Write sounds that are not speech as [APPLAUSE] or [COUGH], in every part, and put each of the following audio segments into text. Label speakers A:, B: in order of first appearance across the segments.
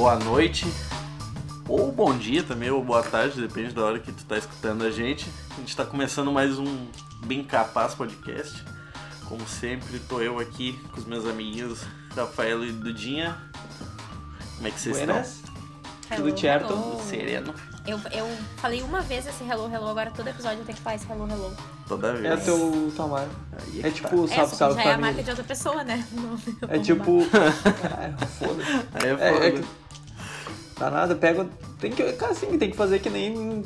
A: boa noite, ou bom dia também, ou boa tarde, depende da hora que tu tá escutando a gente. A gente tá começando mais um Bem Capaz Podcast. Como sempre, tô eu aqui com os meus amiguinhos Rafael e Dudinha. Como é que vocês
B: Buenas.
A: estão?
B: Tudo
C: Hello,
B: certo?
A: Tudo sereno?
C: Eu, eu falei uma vez esse hello, hello, agora todo episódio eu tenho que falar esse hello, hello.
A: Toda vez.
B: É teu Tamara.
A: Aí
B: É
A: que
B: tipo,
C: É,
B: salve,
C: que
B: salve
C: já é a marca de outra pessoa, né? [LAUGHS]
B: É tipo. Caralho, [LAUGHS] foda-se.
A: tá. É
B: É,
A: foda.
B: é que. Tá nada, pega. Tem que. Cara, assim, tem que fazer que nem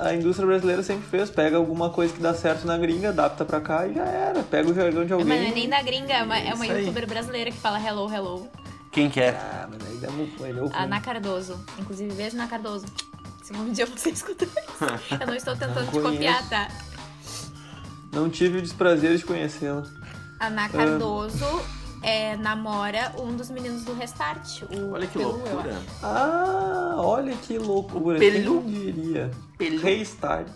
B: a indústria brasileira sempre fez. Pega alguma coisa que dá certo na gringa, adapta pra cá e já era. Pega o jargão de
C: Mas
B: alguém.
C: não é nem da gringa, é uma, é uma youtuber brasileira que fala hello, hello.
A: Quem quer?
B: Ah, mas aí dá muito.
C: A Ana Cardoso. Inclusive, beijo na Cardoso. Se um dia você escutar isso. [LAUGHS] Eu não estou tentando te
B: Não
C: copiar, tá?
B: Não tive o desprazer de conhecê-la.
C: Ana Cardoso é, namora um dos meninos do Restart. O
A: Olha que
C: Pelu, eu
A: loucura.
B: Ah, olha que loucura.
A: O
B: Quem
A: Pelu.
B: diria?
A: Pelu.
B: Restart.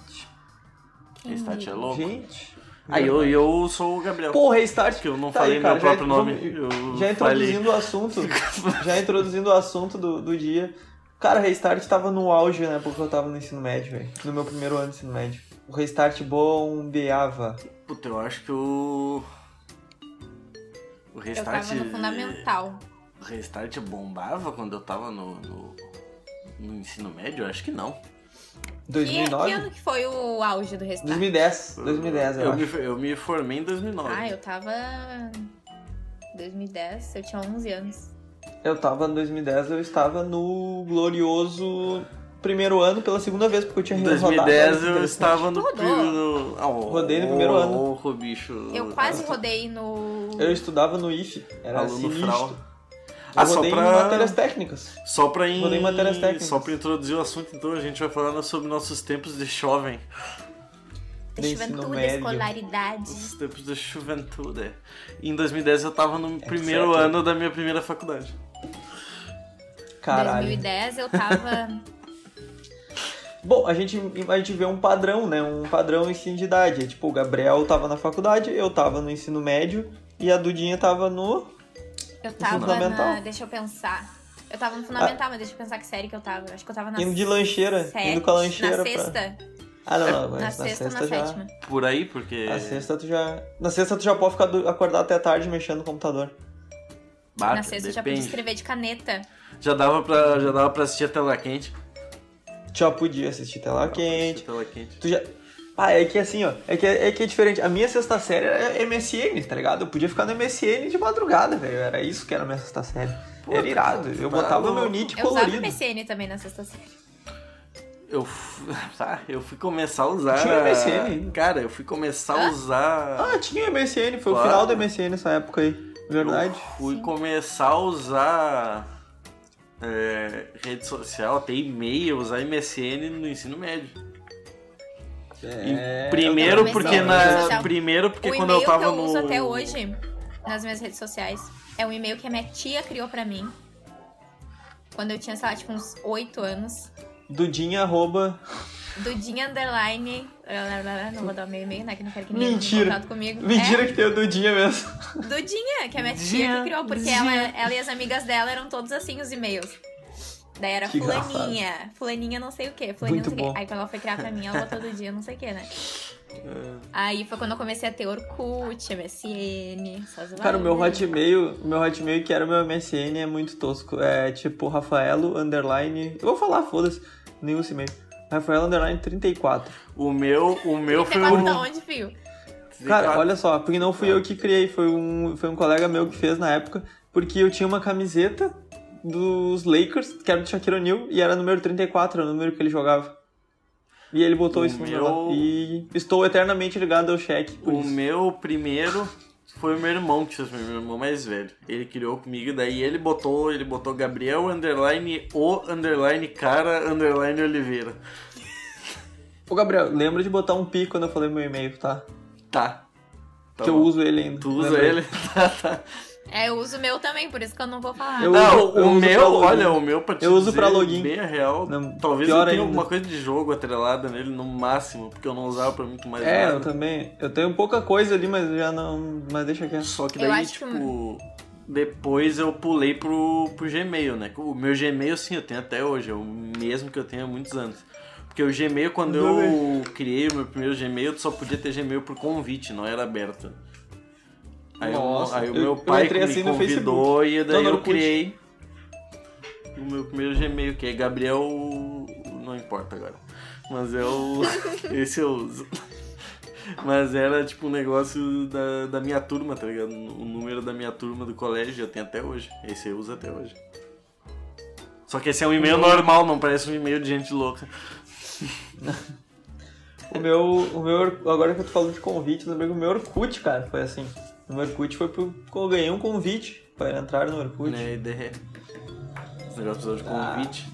C: Quem
A: Restart é
C: diria?
A: louco.
B: Gente.
A: Aí eu, eu sou o Gabriel.
B: Pô, restart.
A: que eu não
B: Tá
A: falei
B: aí, cara,
A: meu próprio
B: já,
A: nome. Eu
B: já
A: falei.
B: introduzindo o assunto. [LAUGHS] já introduzindo o assunto do, do dia. Cara, restart tava no auge na época que eu tava no ensino médio, velho. No meu primeiro ano de ensino médio. O restart bombeava.
A: Puta, eu acho que o. O
C: Eu
A: restart.
C: tava no fundamental.
A: O restart bombava quando eu tava no, no, no ensino médio? Eu acho que não.
C: Que,
B: 2009?
C: que ano que foi o auge do Restart?
B: 2010. 2010, eu,
A: eu
B: acho.
A: me, eu me formei em 2009.
C: Ah, eu tava. 2010, eu tinha 11 anos.
B: Eu tava em 2010, eu estava no glorioso primeiro ano pela segunda vez, porque eu tinha
A: Em
B: rodado
A: 2010
B: antes
A: eu estava no.
C: Rodou.
A: no ah, ô,
B: Rodei no primeiro
A: ô,
B: ano.
A: ô, bicho.
C: Eu quase rodei no.
B: Eu estudava no IF, era
A: Aluno
B: sinistro.
A: frau.
B: Eu
A: Ah, só
B: rodei
A: pra-
B: em matérias técnicas.
A: Só pra, in...
B: Rodei matérias técnicas.
A: Só pra introduzir o assunto, então a gente vai falar sobre nossos tempos de jovem.
C: de juventude, escolaridade.
A: Os tempos de juventude. Em 2010 eu tava no primeiro
B: certo.
A: ano da minha primeira faculdade.
B: Caralho.
C: 2010 eu tava. [LAUGHS]
B: Bom, a gente, a gente vê um padrão, né? Um padrão ensino de idade. Tipo, o Gabriel tava na faculdade, eu tava no ensino médio e a Dudinha tava no.
C: Eu tava
B: Fundamental.
C: na. Deixa eu pensar. Eu tava no fundamental, mas deixa eu pensar que série que eu tava. Acho que eu tava na.
B: Indo de lancheira,
C: sete-
B: indo com a lancheira
C: Na
B: pra-
C: sexta.
B: Ah, não, não, mas
C: Na
B: na,
C: sexta ou na
B: já.
C: sétima.
A: Por aí, porque.
B: Na sexta tu já. Na sexta tu já pode ficar do- acordar até tarde mexendo no computador.
A: Bata,
C: na sexta eu já podia
A: depende.
C: escrever de caneta.
A: Já dava pra, já dava pra assistir a tela quente.
B: Tu já podia assistir tela
A: assistir
B: quente.
A: a tela quente.
B: Tu já. Ah, é que assim, ó. É que é, que é diferente. A minha sexta série era MSN, tá ligado? Eu podia ficar no MSN de madrugada, velho. Era isso que era a minha sexta série.
A: Pô,
B: era irado. Eu botava
A: louco.
B: meu nick
C: Eu usava
B: colorido.
C: MSN também na sexta série.
A: Eu, [LAUGHS] tá, eu fui começar a usar.
B: Tinha MSN?
A: Cara, eu fui começar a
C: Hã?
A: usar.
B: Ah, tinha MSN, foi o
A: Claro.
B: final do MSN nessa época aí. Verdade.
A: Eu fui começar a usar é, rede social, ter e-mail, usar MSN no ensino médio.
B: É,
A: E primeiro porque na primeiro porque
C: o
A: quando eu
C: e-mail
A: tava
C: que eu
A: no
C: uso até hoje nas minhas redes sociais é um e-mail que a minha tia criou pra mim. Quando eu tinha, sei lá, tipo, uns 8 anos.
B: Dudinha arroba.
C: Dudinha underline. Não vou dar o meu e-mail, né? Que não quero que ninguém entre em
B: Mentira.
C: contato comigo.
B: Mentira que tem o Dudinha mesmo.
C: É, Dudinha, que é a minha tia que criou, porque ela, ela e as amigas dela eram todos assim os e-mails. Daí era
B: Que
C: fulaninha, fulaninha não sei o que, fulaninha
B: Muito
C: não sei o
B: bom.
C: que. Aí quando ela foi criar pra mim, ela botou do dia não sei o que, né? Aí foi quando eu comecei a ter Orkut, MSN, essas
B: Cara, o meu hotmail, o meu hotmail que era o meu MSN é muito tosco. É tipo Rafaelo underline. Eu vou falar, foda-se. Uso e-mail. Rafaelo underline 34.
A: o meu, o meu foi
C: 34
A: o
C: da onde, filho?
B: Cara, olha só, porque não fui eu que criei, foi um, foi um colega meu que fez na época, porque eu tinha uma camiseta dos Lakers, que era do Shaquille O'Neal, e era número 34, era o número que ele jogava. E ele botou
A: O
B: isso no
A: meu-
B: meu... lá. E estou eternamente ligado ao por
A: O
B: isso.
A: meu primeiro foi o meu irmão, que foi meu irmão mais velho. Ele criou comigo, daí ele botou, ele botou Gabriel underline o underline cara underline Oliveira.
B: Ô, Gabriel, lembra de botar um pi quando eu falei meu e-mail, tá?
A: Tá. Tá
B: que eu
A: bom.
B: uso ele ainda.
A: Tu usa
B: lembra?
A: ele? [LAUGHS] Tá, tá.
C: É, eu uso o meu também, por isso que eu não vou falar.
B: Eu-
A: Não,
B: uso- eu
A: o
B: uso
A: meu, olha, o meu pra te
B: Eu uso
A: dizer
B: pra login.
A: bem real.
B: Não,
A: talvez eu tenha alguma coisa de jogo atrelada nele no máximo, porque eu não usava pra muito mais
B: É, eu
A: nada.
B: também. Eu tenho pouca coisa ali, mas já não. Mas deixa quieto.
A: Só que
C: Eu
A: daí,
C: acho que
A: tipo, depois eu pulei pro, pro Gmail, né? O meu Gmail, sim, eu tenho até hoje, é o mesmo que eu tenho há muitos anos. Porque o Gmail, quando eu,
B: Eu
A: criei o meu primeiro Gmail, tu só podia ter Gmail por convite, não era aberto. Aí, o-
B: Nossa,
A: aí o
B: eu-
A: meu
B: eu
A: pai me
B: assim
A: convidou e daí
B: Não,
A: eu criei o meu primeiro Gmail, que é Gabriel. Não importa agora. Mas é o. [LAUGHS] Esse eu uso. Mas era tipo um negócio da, da minha turma, tá ligado? O número da minha turma do colégio eu tenho até hoje. Esse eu uso até hoje. Só que esse é um e-mail normal, não parece um e-mail de gente louca. [LAUGHS]
B: O meu, o meu, agora que eu tô falando de convite, eu lembrei que o meu Orkut, cara, foi assim. O meu Orkut foi pro, eu ganhei um convite para entrar no Orkut.
A: Né? E de... Esse negócio de convite.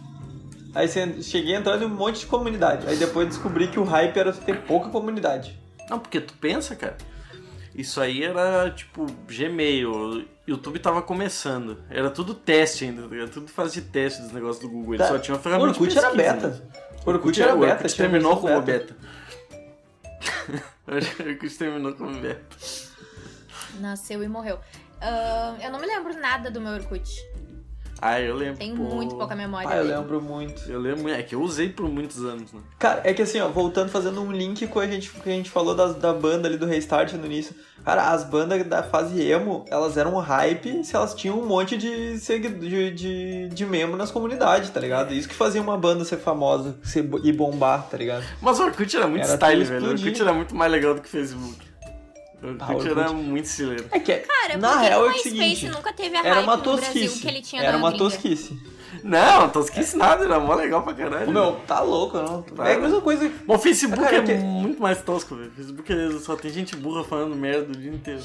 B: Aí cheguei entrando em um monte de comunidade. Aí depois descobri que o hype era ter pouca comunidade.
A: Não, porque tu pensa, cara. Isso aí era tipo Gmail, o YouTube tava começando. Era tudo teste ainda, tá ligado? tudo fase de teste dos negócios do Google. Ele
B: Tá.
A: só tinha uma
B: O
A: ferramenta de
B: Orkut era beta.
A: né?
B: O Orkut era
A: o
B: beta.
A: Orkut
B: tinha
A: terminou como beta. Que [LAUGHS] o Orkut terminou como beta.
C: Nasceu e morreu. Ah, eu não me lembro nada do meu Orkut.
A: Ah, eu lembro.
C: Tenho
A: pô.
C: muito pouca memória.
B: Ah, eu
C: dele.
B: lembro muito.
A: Eu lembro, é que eu usei por muitos anos, né?
B: Cara, é que assim, ó, voltando, fazendo um link com a gente, que a gente falou das, da banda ali do Restart no início. Cara, as bandas da fase emo, elas eram um hype se elas tinham um monte de, de, de, de membro nas comunidades, tá ligado? Isso que fazia uma banda ser famosa ser, e bombar, tá ligado?
A: Mas o Orkut era muito
B: Era
A: style, velho. O. Orkut era muito mais legal do que o Facebook. Orkut. era muito estileiro.
B: É que, é-
C: Cara,
B: na real
C: o
B: é o
C: MySpace
B: seguinte,
C: nunca teve a
B: era uma
C: no Brasil
B: tosquice.
C: que ele tinha
B: Era uma
C: gringa?
B: tosquice.
A: Não, tosquice nada, era mó legal pra caralho.
B: Meu, tá louco, não?
A: Tá.
B: É a mesma coisa.
A: Bom, o Facebook
B: Cara,
A: é
B: que-
A: muito mais tosco, velho. O Facebook é- só tem gente burra falando merda o dia inteiro.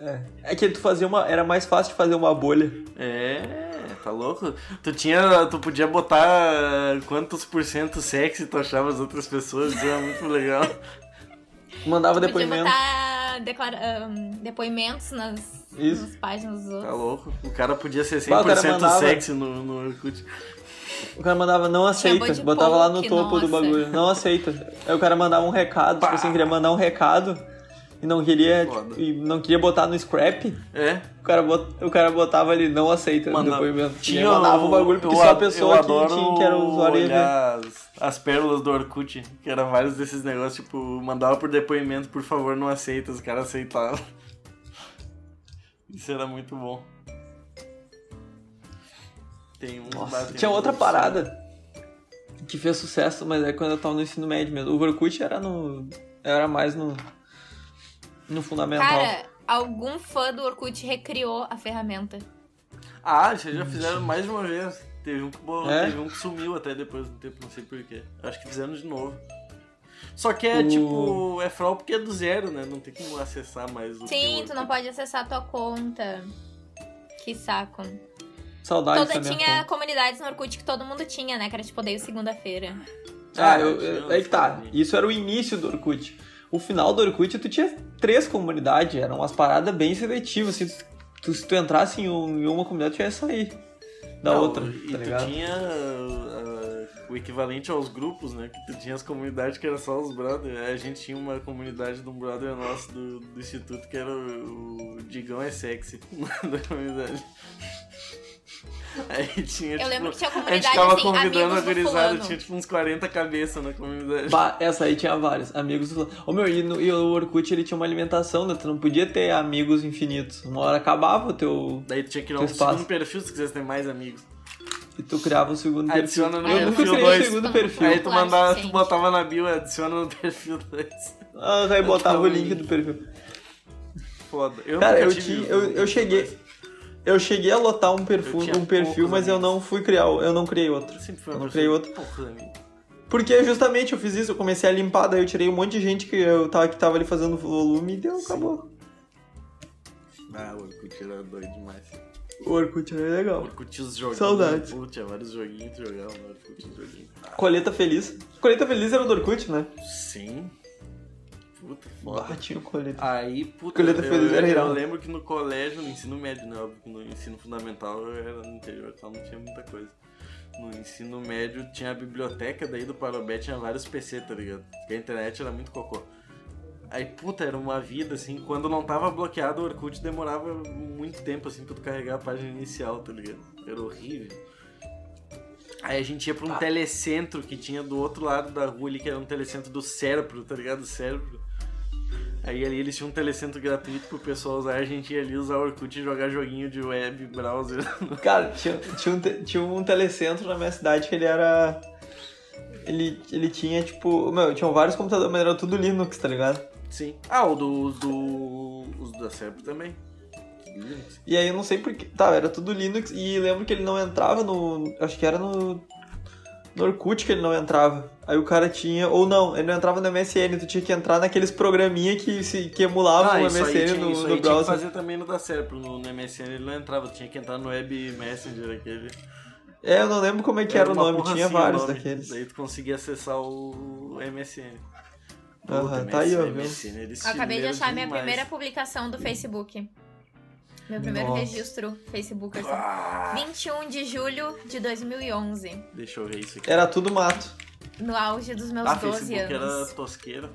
B: É, é que tu fazia uma. Era mais fácil de fazer uma bolha.
A: É, tá louco? Tu tinha. Tu podia botar quantos por cento sexy tu achava as outras pessoas, isso era muito legal. [LAUGHS]
B: Mandava
C: Podia
B: depoimento.
C: botar declara- depoimentos nas,
B: Isso.
C: nas páginas dos
A: Tá
C: outros.
A: louco? O cara podia ser 100%
B: Bah, o cara mandava-
A: sexy no, no Orkut.
B: O cara mandava não aceita, botava lá no topo do
C: nossa.
B: bagulho, não aceita. Aí o cara mandava um recado,
A: Pá.
B: tipo assim, queria mandar um recado e não queria,
A: Foda.
B: e não queria botar no scrap,
A: É.
B: o cara, bot, o cara botava ali não aceita no
A: Mandava-
B: depoimento.
A: Tinha
B: mandava o bagulho porque
A: eu
B: só a pessoa que, tinha, que era o usuário
A: olhar as, as pérolas do Orkut, que era vários desses negócios, tipo, mandava por depoimento, por favor, não aceita, os caras aceitavam. Isso era muito bom. Tem um
B: Nossa, tinha
A: um-
B: outra parada que fez sucesso, mas é quando eu tava no ensino médio mesmo. O Orkut era no. Era mais no. No fundamental.
C: Cara, algum fã do Orkut recriou a ferramenta.
A: Ah, vocês já fizeram mais de uma vez. Teve um que,
B: É?
A: teve um que sumiu até depois do tempo, não sei porquê. Acho que fizeram de novo. Só que é
B: O-
A: tipo, é fraude porque é do zero, né? Não tem como acessar mais o
C: Sim, tu não pode acessar a tua conta. Que saco.
B: Saudades
C: Toda, tinha
B: conta.
C: comunidades no Orkut que todo mundo tinha, né? Que era tipo, odeio segunda-feira.
B: Ah,
A: Ah,
B: eu, eu- aí que tá. Isso era o início do Orkut. O final do Orkut, tu tinha três comunidades. Eram umas paradas bem seletivas. Assim, tu, se tu entrasse em, um- em uma comunidade, tu ia sair da
A: Não,
B: outra,
A: E
B: tá
A: tu
B: ligado?
A: tinha ah, o equivalente aos grupos, né? Que tu tinha as comunidades que era só os brothers. A gente tinha uma comunidade de um brother nosso do, do instituto que era o, o Digão é sexy [LAUGHS] da comunidade. [LAUGHS] Aí tinha,
C: Eu
A: tipo,
C: lembro que tinha
A: a gente
C: comunidade
A: ficava
C: assim,
A: convidando a gurizada, tinha tipo uns 40 cabeças na comunidade.
B: Bah, essa aí tinha vários. Amigos do... Ô meu, e, no- e o Orkut ele tinha uma alimentação, né? Tu não podia ter amigos infinitos. Uma hora acabava o teu.
A: Daí tu tinha que criar um
B: espaço.
A: segundo perfil se quisesse ter mais amigos.
B: E tu criava um segundo perfil.
A: Adiciona no
B: Eu
A: perfil
B: nunca criei
A: dois.
B: um segundo perfil.
A: Aí tu mandava, tu botava na bio, adiciona no perfil 2.
B: Ah, aí botava o
A: tava
B: link do perfil.
A: Foda. Eu
B: Cara,
A: nunca
B: eu
A: tive
B: tinha. Eu, eu cheguei. Eu cheguei a lotar um
A: tinha
B: um perfil, mas eu não fui criar, eu não criei outro.
A: Sempre foi
B: Eu
A: uma
B: não criei outro. Porque justamente eu fiz isso, eu comecei a limpar, daí eu tirei um monte de gente que eu tava, que tava ali fazendo volume e deu, acabou.
A: Ah, o Orkut era doido demais.
B: O Orkut era
A: O
B: legal.
A: Orkut os joguinhos.
B: Saudades.
A: Putz, tinha vários joguinhos que tu jogava no Orkut os joguinhos.
B: Colheita Feliz. Colheita Feliz era do Orkut, né?
A: Sim. Puta, foda.
B: o.
A: Aí, puta,
B: Colheita
A: eu,
B: Feliz era
A: eu, lembro que no colégio, no ensino médio, né? Óbvio que no ensino fundamental eu era no interior, então não tinha muita coisa. No ensino médio tinha a biblioteca daí do Parobé, tinha vários PC, tá ligado? Porque a internet era muito cocô. Aí, puta, era uma vida, assim. Quando não tava bloqueado, o Orkut demorava muito tempo, assim, pra tu carregar a página inicial, tá ligado? Era horrível. Aí a gente ia pra um telecentro que tinha do outro lado da rua ali, que era um telecentro do cérebro, tá ligado? Do cérebro. Aí ali eles tinham um telecentro gratuito pro pessoal usar, a gente ia ali usar o Orkut e jogar joguinho de web, browser. [LAUGHS]
B: Cara, tinha, tinha, um, tinha um telecentro na minha cidade que ele era. Ele, ele tinha, tipo. Meu, tinham vários computadores, mas era tudo Linux, tá ligado?
A: Sim. Ah, o do, do. Os da cérebro também. Linux.
B: E aí eu não sei porquê. Tá, era tudo Linux e lembro que ele não entrava no. Acho que era no. No Orkut que ele não entrava. Aí o cara tinha. Ou não, ele não entrava no MSN, tu tinha que entrar naqueles programinha que, se, que emulavam
A: Ah,
B: o
A: isso aí,
B: MSN
A: tinha,
B: no,
A: isso
B: no
A: aí tinha que
B: browser.
A: fazer também no da cérebro. No, no MSN ele não entrava, tinha que entrar no Web Messenger aquele.
B: É, eu não lembro como é que era, o
A: uma
B: nome, tinha
A: assim o
B: vários
A: nome.
B: daqueles.
A: Daí tu conseguia acessar o MSN. Puta,
B: tá aí, ó,
C: Acabei de achar minha primeira publicação do Facebook. Meu primeiro
B: Nossa.
C: registro Facebook. assim.
A: Ah,
C: 21 de julho de 2011.
A: deixa eu ver isso aqui.
B: Era tudo mato.
C: No auge dos meus
A: Ah,
C: 12
A: Facebook era
C: anos.
A: tosqueira.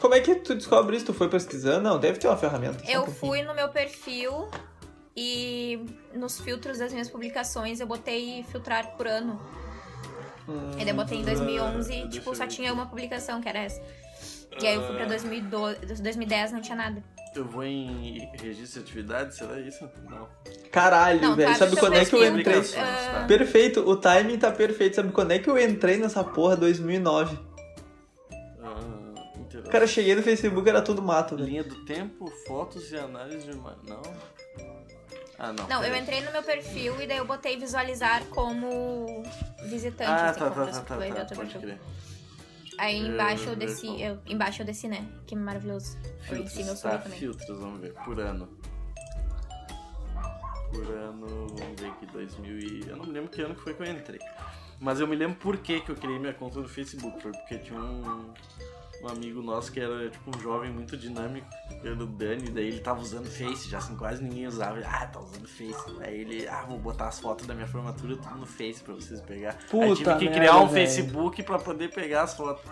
B: Como é que tu descobre isso? Tu foi pesquisando? Não, deve ter uma ferramenta. um
C: Eu
B: pouquinho.
C: fui no meu perfil e nos filtros das minhas publicações eu botei filtrar por ano.
B: Hum,
C: E daí eu botei em 2011
A: deixa
C: tipo,
A: eu
C: só tinha uma publicação, que era essa. E aí eu fui pra 2012, 2010, não tinha nada.
A: Eu vou em registro de atividades, será isso? Não.
B: Caralho,
C: Não,
B: velho.
C: abre
B: Sabe quando é que eu
C: perfil,
B: entrei?
C: tu- ah,
B: Perfeito, o timing tá perfeito. Sabe quando é que eu entrei nessa porra? 2009.
A: Ah, interessante.
B: Cara, eu cheguei no Facebook era tudo mato, velho.
A: Linha do tempo, fotos e análise de. Não. Ah, não.
C: Não, eu
A: peraí.
C: entrei no meu perfil e daí eu botei visualizar como visitante.
A: Ah,
C: assim,
A: tá,
C: como
A: tá, tá, tá, tá,
C: teu
A: pode crer.
C: Aí
A: Eu-
C: embaixo eu
A: eu
C: desci, eu, embaixo eu desci, né? Que maravilhoso. Eu em cima eu
A: Filtros,
C: subi
A: tá,
C: também.
A: filtros, vamos ver, por ano. Por ano, vamos ver aqui, 2000 e... Eu não me lembro que ano que foi que eu entrei. Mas eu me lembro por que que eu criei minha conta no Facebook. Foi porque tinha um, um amigo nosso que era tipo um jovem muito dinâmico, era o Dani, daí ele tava usando Face, já assim, quase ninguém usava. Ah, tá usando Face. Aí ele, ah, vou botar as fotos da minha formatura tudo no Face pra vocês pegar. Aí
B: Puta
A: tive que criar um. Facebook pra poder pegar as fotos.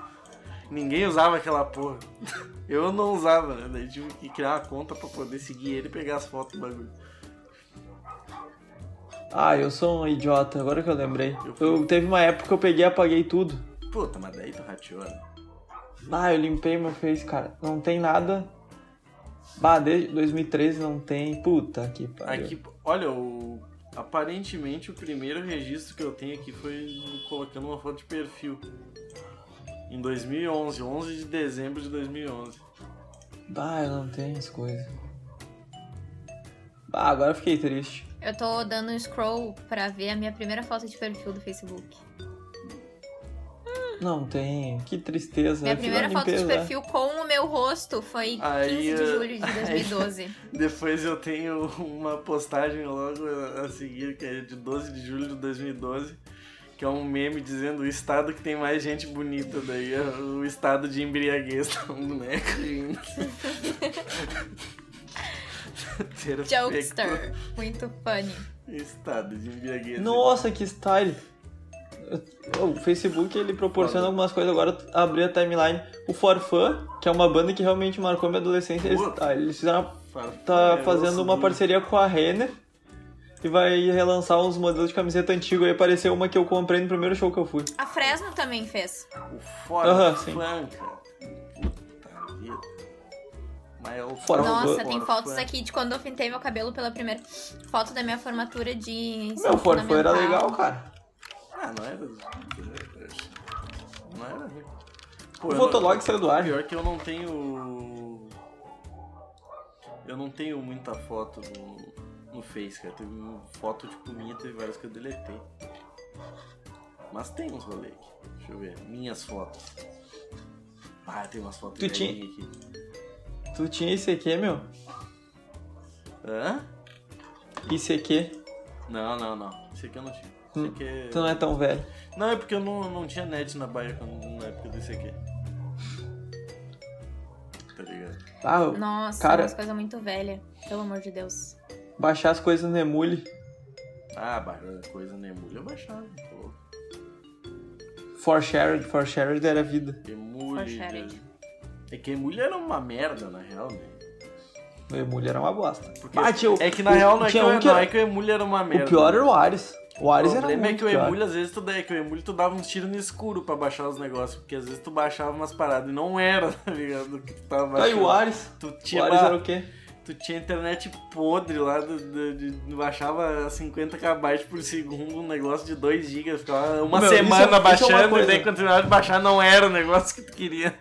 A: Ninguém usava aquela porra. [LAUGHS] Eu não usava, né? Daí tive que criar uma conta pra poder seguir ele e pegar as fotos do bagulho.
B: Ah, eu sou um idiota, agora que eu lembrei.
A: Eu
B: Eu, teve uma época que eu peguei e apaguei tudo.
A: Puta, mas daí tu rateou, né?
B: Ah, eu limpei meu Face, cara. Não tem nada. Bah, desde 2013 não tem. Puta que pariu.
A: Aqui, olha, o... aparentemente o primeiro registro que eu tenho aqui foi colocando uma foto de perfil. Em 2011, 11 de dezembro de 2011.
B: Bah, eu não tenho as coisas. Bah, agora eu fiquei triste.
C: Eu tô dando um scroll pra ver a minha primeira foto de perfil do Facebook.
B: Não tem. Que tristeza.
C: Minha primeira foto de
B: limpeza.
C: perfil com o meu rosto foi 15
A: Aí,
C: de
A: eh,
C: julho de [LAUGHS] 2012.
A: Depois eu tenho uma postagem logo a seguir, que é de 12 de julho de 2012, que é um meme dizendo o estado que tem mais gente bonita, daí é o estado de embriaguez, tá um boneco rindo.
C: Jokester. Muito funny.
A: Estado de embriaguez.
B: Nossa, que style. O Facebook ele proporciona
A: Foda.
B: algumas coisas. Agora abri a timeline. O Forfã, que é uma banda que realmente marcou minha adolescência, eles, ah, eles fizeram, tá
A: é,
B: fazendo uma parceria com a Renner e vai relançar uns modelos de camiseta antigo. Aí apareceu uma que eu comprei no primeiro show que eu fui.
C: A Fresno também fez.
A: O fora
B: Aham, sim.
A: fã, cara. Puta vida. Mas é o
B: Fora
C: Nossa,
A: fora
C: tem fotos
A: fã.
C: aqui de quando eu pintei meu cabelo pela primeira foto da minha formatura de ensino
B: Meu, Forfã era
C: fundamental.
B: legal, cara.
A: Ah, não era. Não era. Pô,
B: O Fotolog
A: não-
B: saiu do ar.
A: Pior que eu não tenho. Eu não tenho muita foto no, no Face, cara. Teve foto tipo minha, teve várias que eu deletei. Mas tem uns rolê aqui. Deixa eu ver. Minhas fotos. Ah, tem umas fotos
B: Tu tinha-
A: aqui.
B: Tu tinha ICQ, meu?
A: Hã?
B: ICQ.
A: Não, não, não. Esse aqui eu não tinha.
B: Hum,
A: é...
B: Tu não é tão velho.
A: Não, é porque eu não, não tinha net na Bahia quando- na época desse aqui. Tá ligado?
B: Ah,
C: Nossa,
B: Cara-
C: umas coisas muito velhas. Pelo amor de Deus.
B: baixar as coisas no Emule.
A: Ah, ba- coisa no Emule eu baixava. Pô.
B: For shared, for shared era vida.
A: Emule.
C: For shared.
A: É que Emule era uma merda, na real, né?
B: O Emule era uma bosta.
A: Porque
B: Ah, tinha o-
A: é que na
B: o-
A: real não é que,
B: um que
A: não é que o Emule era uma merda.
B: O pior
A: né?
B: era o Ares. O Ares
A: O
B: era
A: é
B: muito
A: que o. Emule, às vezes, tu, é que o Emule tu dava uns tiros no escuro pra baixar os negócios. Porque às vezes tu baixava umas paradas e não era, [LAUGHS] tá ligado? O que tu tava
B: Tá,
A: baixando.
B: o Ares?
A: Tu
B: O
A: tinha,
B: Ares
A: ba-
B: era o quê?
A: tu tinha internet podre lá, do, do- de- baixava 50 KB por segundo, um negócio de 2 GB, ficava uma
B: Meu, é-
A: semana
B: é
A: baixando,
B: coisa.
A: e daí quando terminava de baixar não era o negócio que tu queria.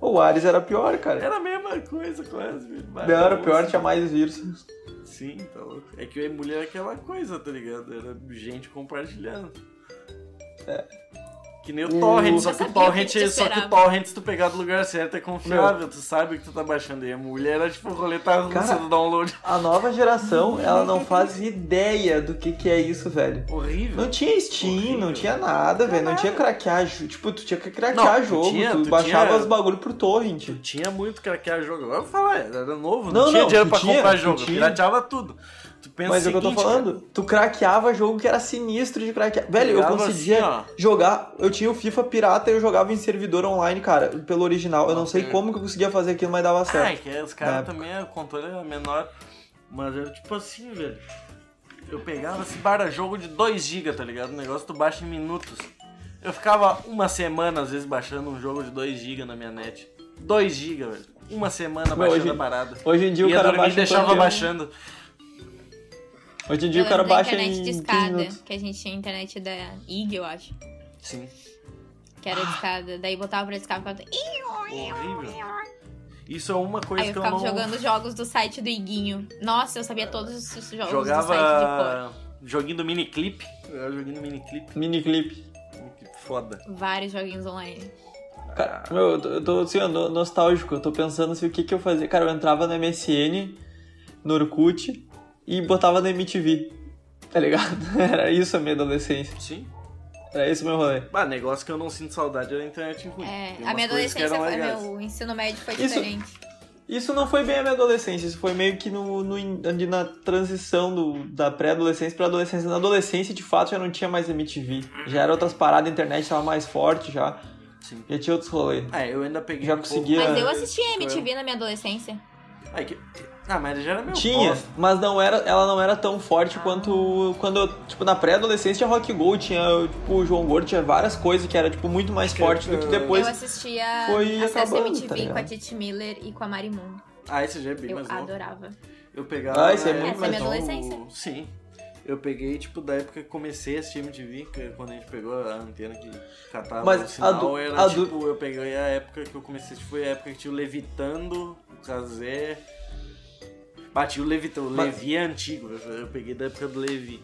B: O Ares era pior, cara.
A: Era a mesma coisa quase.
B: Não, era pior, tinha mais vírus.
A: Sim, tá louco. É que o Emule era aquela coisa, tá ligado? Era gente compartilhando.
B: É.
A: Que nem o Torrent,
C: Eu
A: só que o Torrent,
C: que
A: só que o. Torrent, se tu pegar do lugar certo, é confiável. Tu sabe o que tu tá baixando. E a mulher era tipo russa
B: Cara,
A: do download.
B: A nova geração, ela não faz ideia do que, que é isso, velho.
A: Horrível.
B: Não tinha Steam,
A: Horrível.
B: não tinha nada, velho. Não tinha craquear. Tipo, tu tinha que
A: Não,
B: craquear
A: tu
B: jogo.
A: tinha-
B: tu
A: tu
B: baixava
A: tinha-
B: os bagulho pro torrent.
A: Tu tinha muito craquear jogo. Agora eu vou falar, era novo, não,
B: Não,
A: tinha
B: não,
A: dinheiro
B: tu
A: pra
B: tinha,
A: comprar
B: tu
A: jogo.
B: tinha.
A: Pirateava tudo. Tu pensa
B: Mas é
A: o
B: que eu tô falando. Tu craqueava jogo que era sinistro de craquear. Velho, eu conseguia
A: assim,
B: jogar. Eu tinha o FIFA pirata e eu jogava em servidor online, cara, pelo original. Eu não sei como que eu conseguia fazer aquilo, mas dava
A: Ah, é
B: certo.
A: que os caras também, o controle era menor. Mas era tipo assim, velho. Eu pegava esse bara jogo de 2GB, tá ligado? O negócio tu baixa em minutos. Eu ficava uma semana, às vezes, baixando um jogo de 2GB na minha net. 2GB, velho. Uma semana baixando
B: hoje-
A: a parada.
B: Hoje em dia o cara
A: dormir
B: baixa.
A: deixava
B: tempo? Hoje em dia
C: Eu
B: o cara baixa
C: internet
B: em
C: de
B: 15
C: escada,
B: minutos.
C: que a gente tinha internet da IG, eu acho.
A: Sim.
C: Que era de escada. Daí botava pra escada e ficava...
A: Horrível. Isso é uma coisa
C: Aí eu
A: que eu
C: ficava
A: não...
C: jogando jogos do site do Iguinho. Nossa, eu sabia todos os jogos do site de cor.
A: Jogava joguinho do miniclip. Jogava joguinho do miniclip.
B: Miniclip.
A: Foda.
C: Vários joguinhos online.
B: Cara, meu, eu tô, eu tô assim, ó, nostálgico. Eu tô pensando assim, o que que eu fazia. Cara, eu entrava no MSN, no Orkut e botava na MTV. Tá ligado? [LAUGHS] Era isso a minha adolescência.
A: Sim.
B: Era esse o meu rolê.
A: Ah, negócio que eu não sinto saudade era a internet ruim.
C: É, a minha adolescência, foi,
A: legais.
C: meu ensino médio foi
B: Isso-
C: diferente.
B: Isso não foi bem a minha adolescência, isso foi meio que no, no na transição do, da pré-adolescência pra adolescência. Na adolescência, de fato, já não tinha mais MTV. Já era outras paradas, a internet tava mais forte já.
A: Sim.
B: Já tinha outros rolês.
A: Ah, eu ainda peguei
B: Já
A: um
B: conseguia-
C: Mas eu assistia MTV na minha adolescência.
A: Ah, é que... ah, mas já era meu
B: Tinha,
A: bosta.
B: mas não era, ela não era tão forte quanto quando, eu, tipo, na pré-adolescência tinha Rock Go, tinha, tipo, o João Gordo, tinha várias coisas que era, tipo, muito mais forte do que
A: eu-
B: depois.
C: eu assistia
B: foi
C: Acesso
B: acabando,
C: MTV
B: tá
C: com a Titi Miller e com a Marimun.
A: Ah, esse já é bem
C: Eu
A: mais novo.
C: adorava.
A: Eu pegava...
B: Ah, esse é muito
C: Essa é minha
A: época
C: adolescência.
A: do- Sim. Eu peguei, tipo, da época que comecei a assistir MTV, é quando a gente pegou a antena que catava
B: Mas
A: o sinal,
B: a do-
A: era,
B: a do-
A: tipo, eu peguei a época que eu comecei, tipo, foi a época que tinha o Levitando, o Kazé... Bati o Levitando, o
B: Mas-
A: Levi é antigo, eu peguei da época do Levi.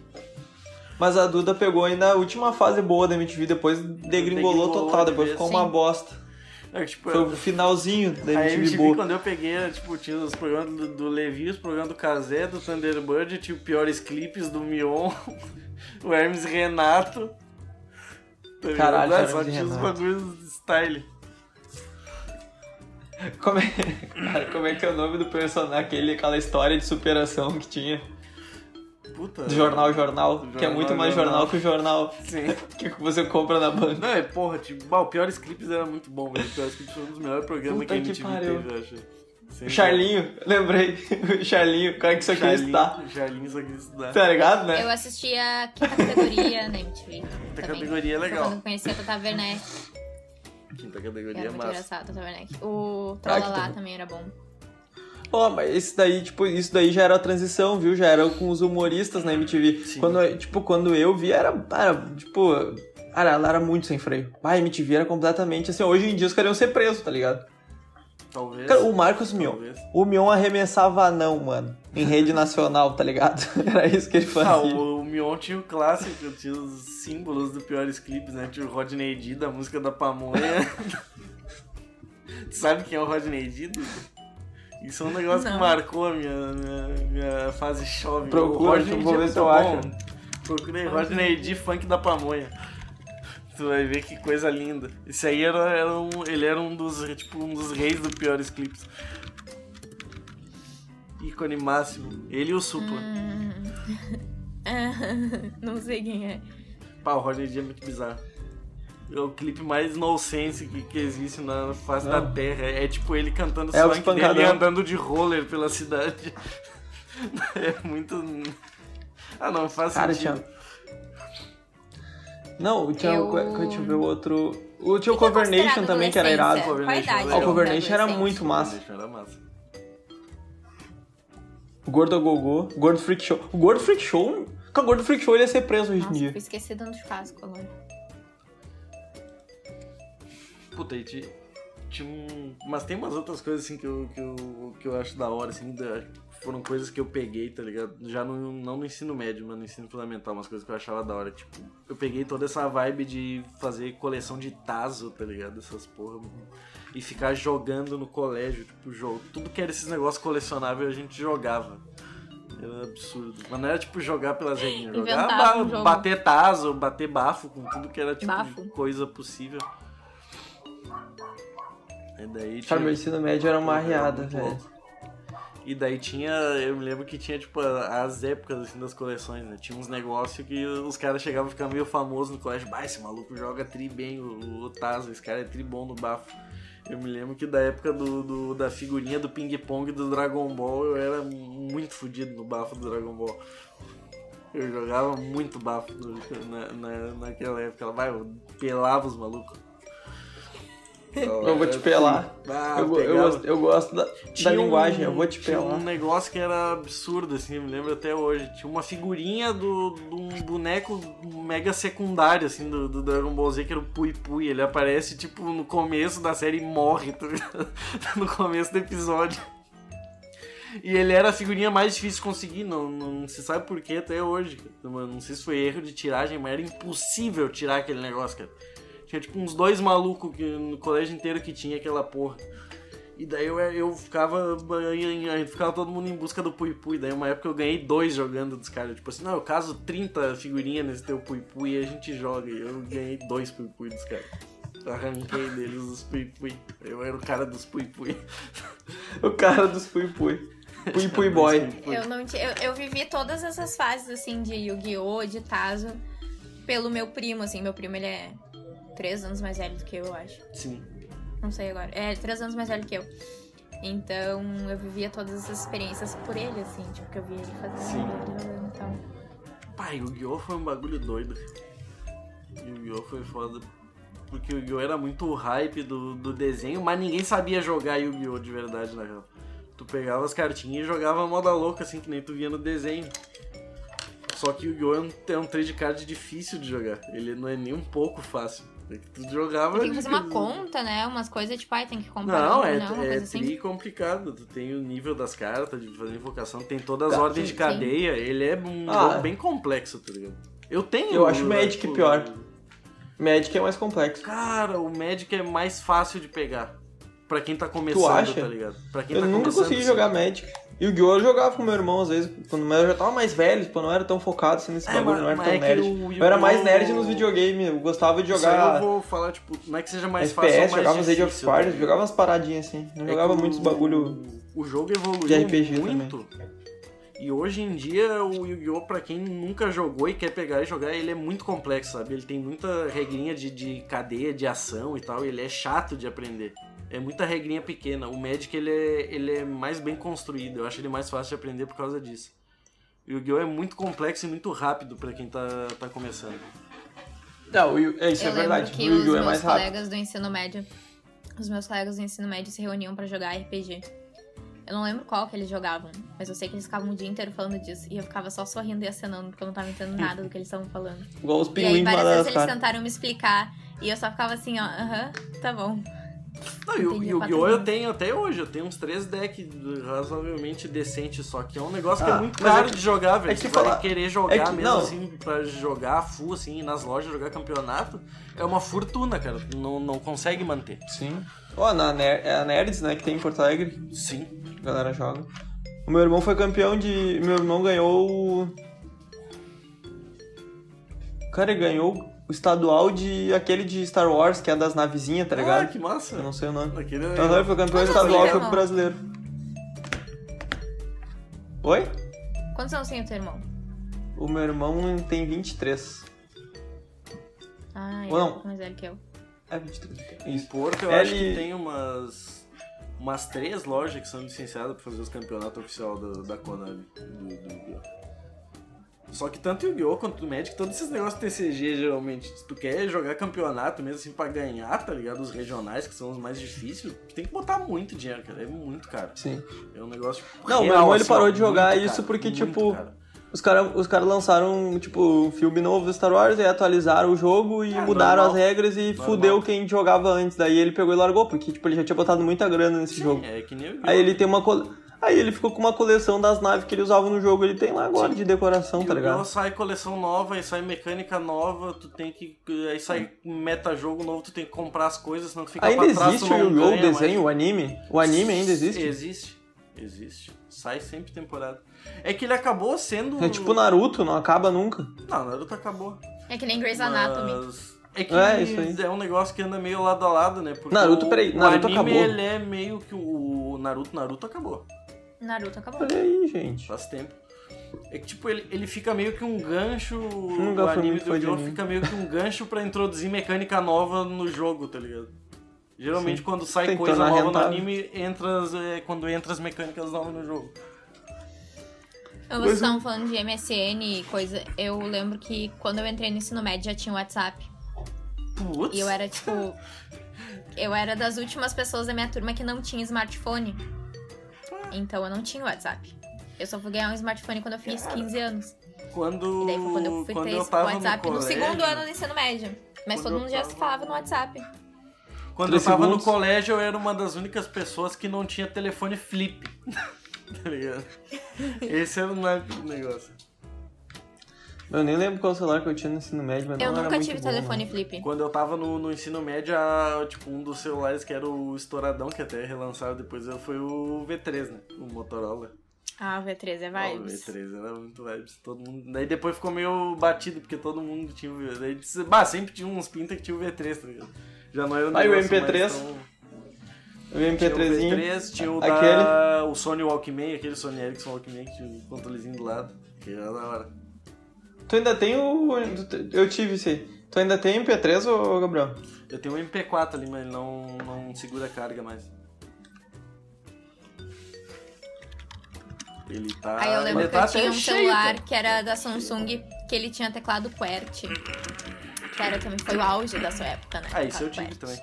B: Mas a Duda pegou ainda a última fase boa da MTV, depois degringolou
A: Degringolou
B: total,
A: de
B: depois ficou
C: Sim.
B: uma bosta.
A: É, tipo,
B: Foi o finalzinho da
A: A
B: MTV
A: MTV,
B: boa.
A: quando eu peguei, tipo, tinha os programas do, do Levi, os programas do Kazé, do Thunderbird, tinha o Piores Clipes do Mion, [LAUGHS] o Hermes Renato.
B: Caralho, Hermes
A: Só tinha os bagulhos de style. [LAUGHS]
B: Como é... Cara, como é que é o nome do personagem, aquele, aquela história de superação que tinha?
A: Puta.
B: Do jornal Jornal,
A: Do
B: que é
A: Jornal,
B: muito mais
A: Jornal.
B: jornal que o jornal
A: Sim. [LAUGHS]
B: que você compra na banca.
A: Não, é porra, tipo, o Piores Clipes era muito bom, velho. O Piores Clipes foi um dos melhores programas
B: Puta
A: que a
B: pariu.
A: teve, eu acho.
B: O Charlinho, [LAUGHS] lembrei. O Charlinho, o cara que só queria
A: Charlinho,
B: estudar.
A: Charlinho só queria estudar.
B: Tá ligado, né?
C: Eu assistia quinta categoria na MTV.
A: Quinta
C: também.
A: categoria é legal.
C: quando eu conheci a Tata Werneck,
A: Quinta
C: que
A: categoria
C: era
A: é
C: muito
A: massa.
C: engraçado, Werneck. O
B: Ah, que
C: Trollolá
B: também.
C: era bom.
B: Ó, mas esse daí, tipo, isso daí já era a transição, viu? Já era com os humoristas na MTV.
A: Sim.
B: Quando, tipo, quando eu vi, era, era tipo, cara, ela era muito sem freio. Ah, a MTV era completamente assim, hoje em dia os caras iam ser presos, tá ligado?
A: Talvez.
B: Cara, o Marcos Mion.
A: Talvez.
B: O Mion arremessava não, mano. Em rede nacional, tá ligado? [LAUGHS] Era isso que ele fazia.
A: Ah, o, o Mion tinha o clássico, tinha os símbolos do Piores Clipes, né? Tinha o Rodney D da música da Pamonha. tu sabe quem é o Rodney D? Isso é um negócio que
C: Não.
A: marcou a minha, minha, minha fase jovem.
B: Procura,
A: O Rodney
B: vou
A: D é
B: ver
A: muito
B: se eu acho.
A: Procurei Rodney D funk da Pamonha. Tu vai ver que coisa linda. Esse aí era, era um, ele era um dos, tipo, um dos reis do Piores Clipes. Ícone máximo. Ele e o Supla.
C: Hum. [LAUGHS] Não sei quem é.
A: Pá, o Rodney D é muito bizarro. é o clipe mais nonsense que, que existe na face
B: Não.
A: da terra. É tipo ele cantando
B: É o
A: funk dele e andando de roller pela cidade. [LAUGHS] É muito. Ah, não faz
B: Cara,
A: sentido.
B: tinha. Não, tinha.
C: Eu-
B: Deixa eu ver o outro. O tinha o
C: O é
B: Cover Nation também, que era irado.
C: adolescência? Qual a idade
A: Ah, o
B: Cover Nation era muito massa.
A: Era massa.
B: Gordo Gogô, Gordo Freak Show. O Gordo Freak Show. Cara, o Gordo Freak Show ele ia ser preso hoje em dia.
C: fui esquecida no churrasco agora.
A: Puta, e ti- tinha um... Mas tem umas outras coisas assim que eu, que eu, que eu acho da hora, assim, da- foram coisas que eu peguei, tá ligado? Já no, não no ensino médio, mas no ensino fundamental, umas coisas que eu achava da hora. Tipo, eu peguei toda essa vibe de fazer coleção de Tazo, tá ligado? Essas porra. E ficar jogando no colégio, tipo, jogo. Tudo que era esses negócios colecionáveis a gente jogava. Era absurdo. Mas não era tipo jogar pelas regrinhas, jogar ba-
C: um jogo.
A: bater tazo, bater bafo com tudo que era tipo
C: Bafo.
A: coisa possível. E daí
B: Cara, meu
A: tinha...
B: ensino médio era uma arriada,
A: muito
B: velho.
A: E daí tinha, eu me lembro que tinha, tipo, as épocas, assim, das coleções, né? Tinha uns negócios que os caras chegavam a ficar meio famosos no colégio. Bah, esse maluco joga tri bem, o, o Tazo, esse cara é tri bom no bafo. Eu me lembro que da época do, do- da figurinha do ping-pong do Dragon Ball, eu era muito fodido no bafo do Dragon Ball. Eu jogava muito bafo na, na, naquela época. Vai, eu pelava os malucos.
B: Eu vou te pelar.
A: Ah,
B: Eu, eu, eu gosto da, da
A: Tinha um-
B: linguagem, eu vou te
A: tinha
B: pelar.
A: um negócio que era absurdo, assim, me lembro até hoje. Tinha uma figurinha do, de um boneco mega secundário, assim, do, do Dragon Ball Z, que era o Pui Pui. Ele aparece, tipo, no começo da série e morre, tá [LAUGHS] no começo do episódio. E ele era a figurinha mais difícil de conseguir, não, não se sabe por que até hoje. cara. Não sei se foi erro de tiragem, mas era impossível tirar aquele negócio, cara. Tinha tipo uns dois malucos que, no colégio inteiro que tinha aquela porra. E daí eu, eu ficava. Aí ficava todo mundo em busca do Pui Pui. Daí uma época eu ganhei dois jogando dos caras. Tipo assim, não, eu caso 30 figurinhas nesse teu Pui Pui e a gente joga. E eu ganhei dois Pui Pui dos caras. Arranquei deles os Pui Pui. Eu era o cara dos Pui Pui. [LAUGHS]
B: O cara dos Pui Pui. Pui Pui Boy.
C: Eu, não eu, eu vivi todas essas fases, assim, de Yu-Gi-Oh!, de Tazo, pelo meu primo, assim. Meu primo, ele é três anos mais velho do que eu, eu acho.
A: Sim.
C: Não sei agora. É, três anos mais velho que eu. Então, eu vivia todas essas experiências por ele, assim. Tipo, que eu via ele fazendo,
A: Sim.
C: ele jogando, então...
A: Pai, o Yu-Gi-Oh! foi um bagulho doido. Yu-Gi-Oh! foi foda. Porque o Yu-Gi-Oh! era muito hype do, do desenho, mas ninguém sabia jogar Yu-Gi-Oh! de verdade, na real. Tu pegava as cartinhas e jogava moda louca, assim, que nem tu via no desenho. Só que o Yu-Gi-Oh! é um, é um trade card difícil de jogar. Ele não é nem um pouco fácil. É que tu jogava...
C: Tem que fazer uma
A: de- [LAUGHS]
C: conta, né? Umas coisas, tipo, ai, tem que comprar
A: Não,
C: um,
A: é,
C: não, uma
A: é
C: coisa assim.
A: complicado. Tu tem o nível das cartas, de fazer invocação, tem todas as
B: Tá,
A: ordens
B: sim,
A: de cadeia. Ele é um
B: Ah.
A: jogo bem complexo, tá ligado? Eu tenho.
B: Eu acho
A: o-
B: Magic
A: o-
B: pior. Magic é mais complexo.
A: Cara, o Magic é mais fácil de pegar. Pra quem tá começando,
B: acha?
A: tá ligado? Pra quem
B: Eu
A: tá
B: nunca consegui
A: sim.
B: jogar Magic. E o Yu-Gi-Oh! eu jogava com meu irmão às vezes, quando eu já tava mais velho, tipo, eu não era tão focado assim nesse
A: É,
B: bagulho,
A: mas-
B: não era tão
A: é
B: nerd.
A: o
B: eu era mais nerd nos videogames, eu gostava de jogar
A: eu vou falar, tipo, não é que seja mais fácil
B: FPS,
A: mais
B: jogava uns Age of Empires,
A: tá
B: jogava umas paradinhas assim. Não
A: É
B: jogava muitos bagulho.
A: O jogo evoluiu
B: de RPG
A: muito. E hoje em dia o Yu-Gi-Oh! pra quem nunca jogou e quer pegar e jogar, ele é muito complexo, sabe? Ele tem muita regrinha de, de cadeia de ação e tal, e ele é chato de aprender. É muita regrinha pequena. O Magic ele é, ele é mais bem construído, eu acho ele mais fácil de aprender por causa disso. O Yu-Gi-Oh! é muito complexo e muito rápido pra quem tá, tá começando.
B: Não, o Yu- é, isso
C: eu
B: é verdade.
C: que
B: O Yu-Gi-Oh! é mais rápido.
C: colegas do ensino médio, os meus colegas do ensino médio se reuniam pra jogar RPG. Eu não lembro qual que eles jogavam, mas eu sei que eles ficavam o dia inteiro falando disso. E eu ficava só sorrindo e acenando, porque eu não tava entendendo nada do que eles estavam falando.
B: Igual os
C: E aí,
B: pinguins
C: várias vezes eles tentaram me explicar. E eu só ficava assim, ó, aham, tá bom.
A: Não, e o Yu-Gi-Oh!
C: quatro
A: eu tenho até hoje, eu tenho uns três decks razoavelmente decentes, só que é um negócio que
B: Ah,
A: é muito
B: mas
A: caro
B: é que-
A: de jogar, velho.
B: é que
A: Se
B: falar-
A: vai querer jogar
B: é que-
A: mesmo
B: não.
A: assim, pra jogar full, assim, nas lojas, jogar campeonato, é uma fortuna, cara. Não, não consegue manter.
B: Sim. Ó, na Ner é a Nerds, né, que tem em Porto Alegre,
A: Sim.
B: a galera joga. O meu irmão foi campeão de. Meu irmão ganhou o. Cara, ele ganhou o estadual de. aquele de Star Wars, que é das navezinhas, tá
A: Ah,
B: ligado?
A: que massa.
B: Eu não sei o nome.
A: Aquele é...
B: Aham, ele foi campeão
C: Quantos
B: estadual, foi pro brasileiro. Oi?
C: Quantos anos tem o teu irmão?
B: O meu irmão tem 23.
C: Ah, ele
B: Ou
C: é
B: não.
C: pouco mais velho que eu.
B: É 23.
A: Em. Porto eu
B: Ele-
A: acho que tem umas. Umas três lojas que são licenciadas pra fazer os campeonatos oficial do- da Konami. Do, do! Só que tanto o Yu-Gi-Oh! quanto o Magic, todos esses negócios TCG geralmente, se tu quer jogar campeonato mesmo assim pra ganhar, tá ligado? Os regionais, que são os mais difíceis, tu tem que botar muito dinheiro, cara. É muito caro.
B: Sim.
A: É um negócio.
B: Não, meu
A: real,
B: irmão, ele
A: assim,
B: parou de jogar
A: muito
B: isso porque,
A: muito
B: tipo,
A: caro.
B: Os caras os cara lançaram, tipo, um filme novo do Star Wars, aí atualizaram o jogo e
A: Ah,
B: mudaram
A: normal.
B: as regras e
A: Normal.
B: fudeu quem jogava antes. Daí ele pegou e largou, porque, tipo, ele já tinha botado muita grana nesse
A: Sim,
B: jogo.
A: é que nem o Yu-Gi-Oh!
B: Aí ele tem uma cole... Aí ele ficou com uma coleção das naves que ele usava no jogo, ele tem lá agora de decoração, tá
A: Yu-Gi-Oh!
B: ligado?
A: sai coleção nova, aí sai mecânica nova, tu tem que. Aí sai meta-jogo novo, tu tem que comprar as coisas, senão tu fica
B: Ainda
A: pra trás,
B: existe
A: tu
B: o Yu-Gi-Oh! o desenho, o anime? O anime ainda existe?
A: Existe. Existe. Sai sempre temporada. É que ele acabou sendo.
B: É tipo Naruto, não acaba nunca.
A: Não, Naruto acabou.
C: É que nem Grey's Anatomy.
A: Mas. É que
B: É, isso aí.
A: é um negócio que anda meio lado a lado, né? Porque
B: Naruto,
A: o,
B: peraí,
A: o
B: Naruto
A: anime,
B: acabou.
A: ele é meio que o, o Naruto, Naruto acabou.
C: Naruto acabou.
B: Olha aí, gente.
A: Faz tempo. É que, tipo, ele, ele fica meio que um gancho.
B: Nunca
A: o anime do
B: anime.
A: fica meio que um gancho pra introduzir mecânica nova no jogo, tá ligado? Geralmente
B: Sim.
A: quando sai
B: que
A: coisa nova
B: rentável.
A: no anime, entra, é, quando entra as mecânicas novas no jogo.
C: Então, vocês estavam falando de MSN e coisa. Eu lembro que quando eu entrei no ensino médio já tinha o WhatsApp.
A: Putz!
C: E eu era, tipo. Eu era das últimas pessoas da minha turma que não tinha smartphone. Então eu não tinha WhatsApp. Eu só fui ganhar um smartphone quando eu fiz 15 anos.
A: Quando,
C: E daí foi quando eu fui
A: quando
C: ter
A: eu
C: WhatsApp
A: no,
C: no,
A: colégio,
C: segundo ano do ensino médio. Mas todo
A: eu
C: mundo já
A: tava-
C: se falava no WhatsApp.
A: Quando eu
B: Três
A: tava
B: segundos.
A: no colégio, eu era uma das únicas pessoas que não tinha telefone flip. [LAUGHS] tá ligado? Esse era o do negócio.
B: Eu nem lembro qual celular que eu tinha no ensino médio, mas
C: Eu
B: não era
C: nunca
B: muito
C: tive
B: bom,
C: telefone
B: não.
C: flip.
A: Quando eu tava no, no ensino médio, a- tipo, um dos celulares que era o estouradão, que até relançaram depois, foi o V3, né? O Motorola.
C: Ah, o V3 é
A: Ah, o
C: vibes.
A: V3 era muito vibes. Todo mundo... Daí depois ficou meio batido, porque todo mundo tinha o V3. Daí, disse- bah, sempre tinha uns pinta que tinha o V3, tá ligado? Já não era um
B: Ah, e o
A: negócio
B: MP3?
A: mais tão-
B: O MP3zinho.
A: Tinha o V3, tinha o
B: Aquele.
A: da... o Sony Walkman, aquele Sony Ericsson Walkman que tinha o controlezinho do lado. Que era da hora.
B: Tu ainda tem o. Eu tive esse aí. Tu ainda tem MP3, ô Gabriel?
A: Eu tenho um MP4 ali, mas ele não, não segura carga mais. Ele tá.
C: Aí eu lembro
A: ele
C: que
A: tá
C: eu tinha
A: até
C: um
A: cheio,
C: celular
A: cara.
C: que era da Samsung, que ele tinha teclado QWERTY. Que era também, foi o auge da sua época, né?
A: Ah, isso eu tive
C: QWERTY.
A: também.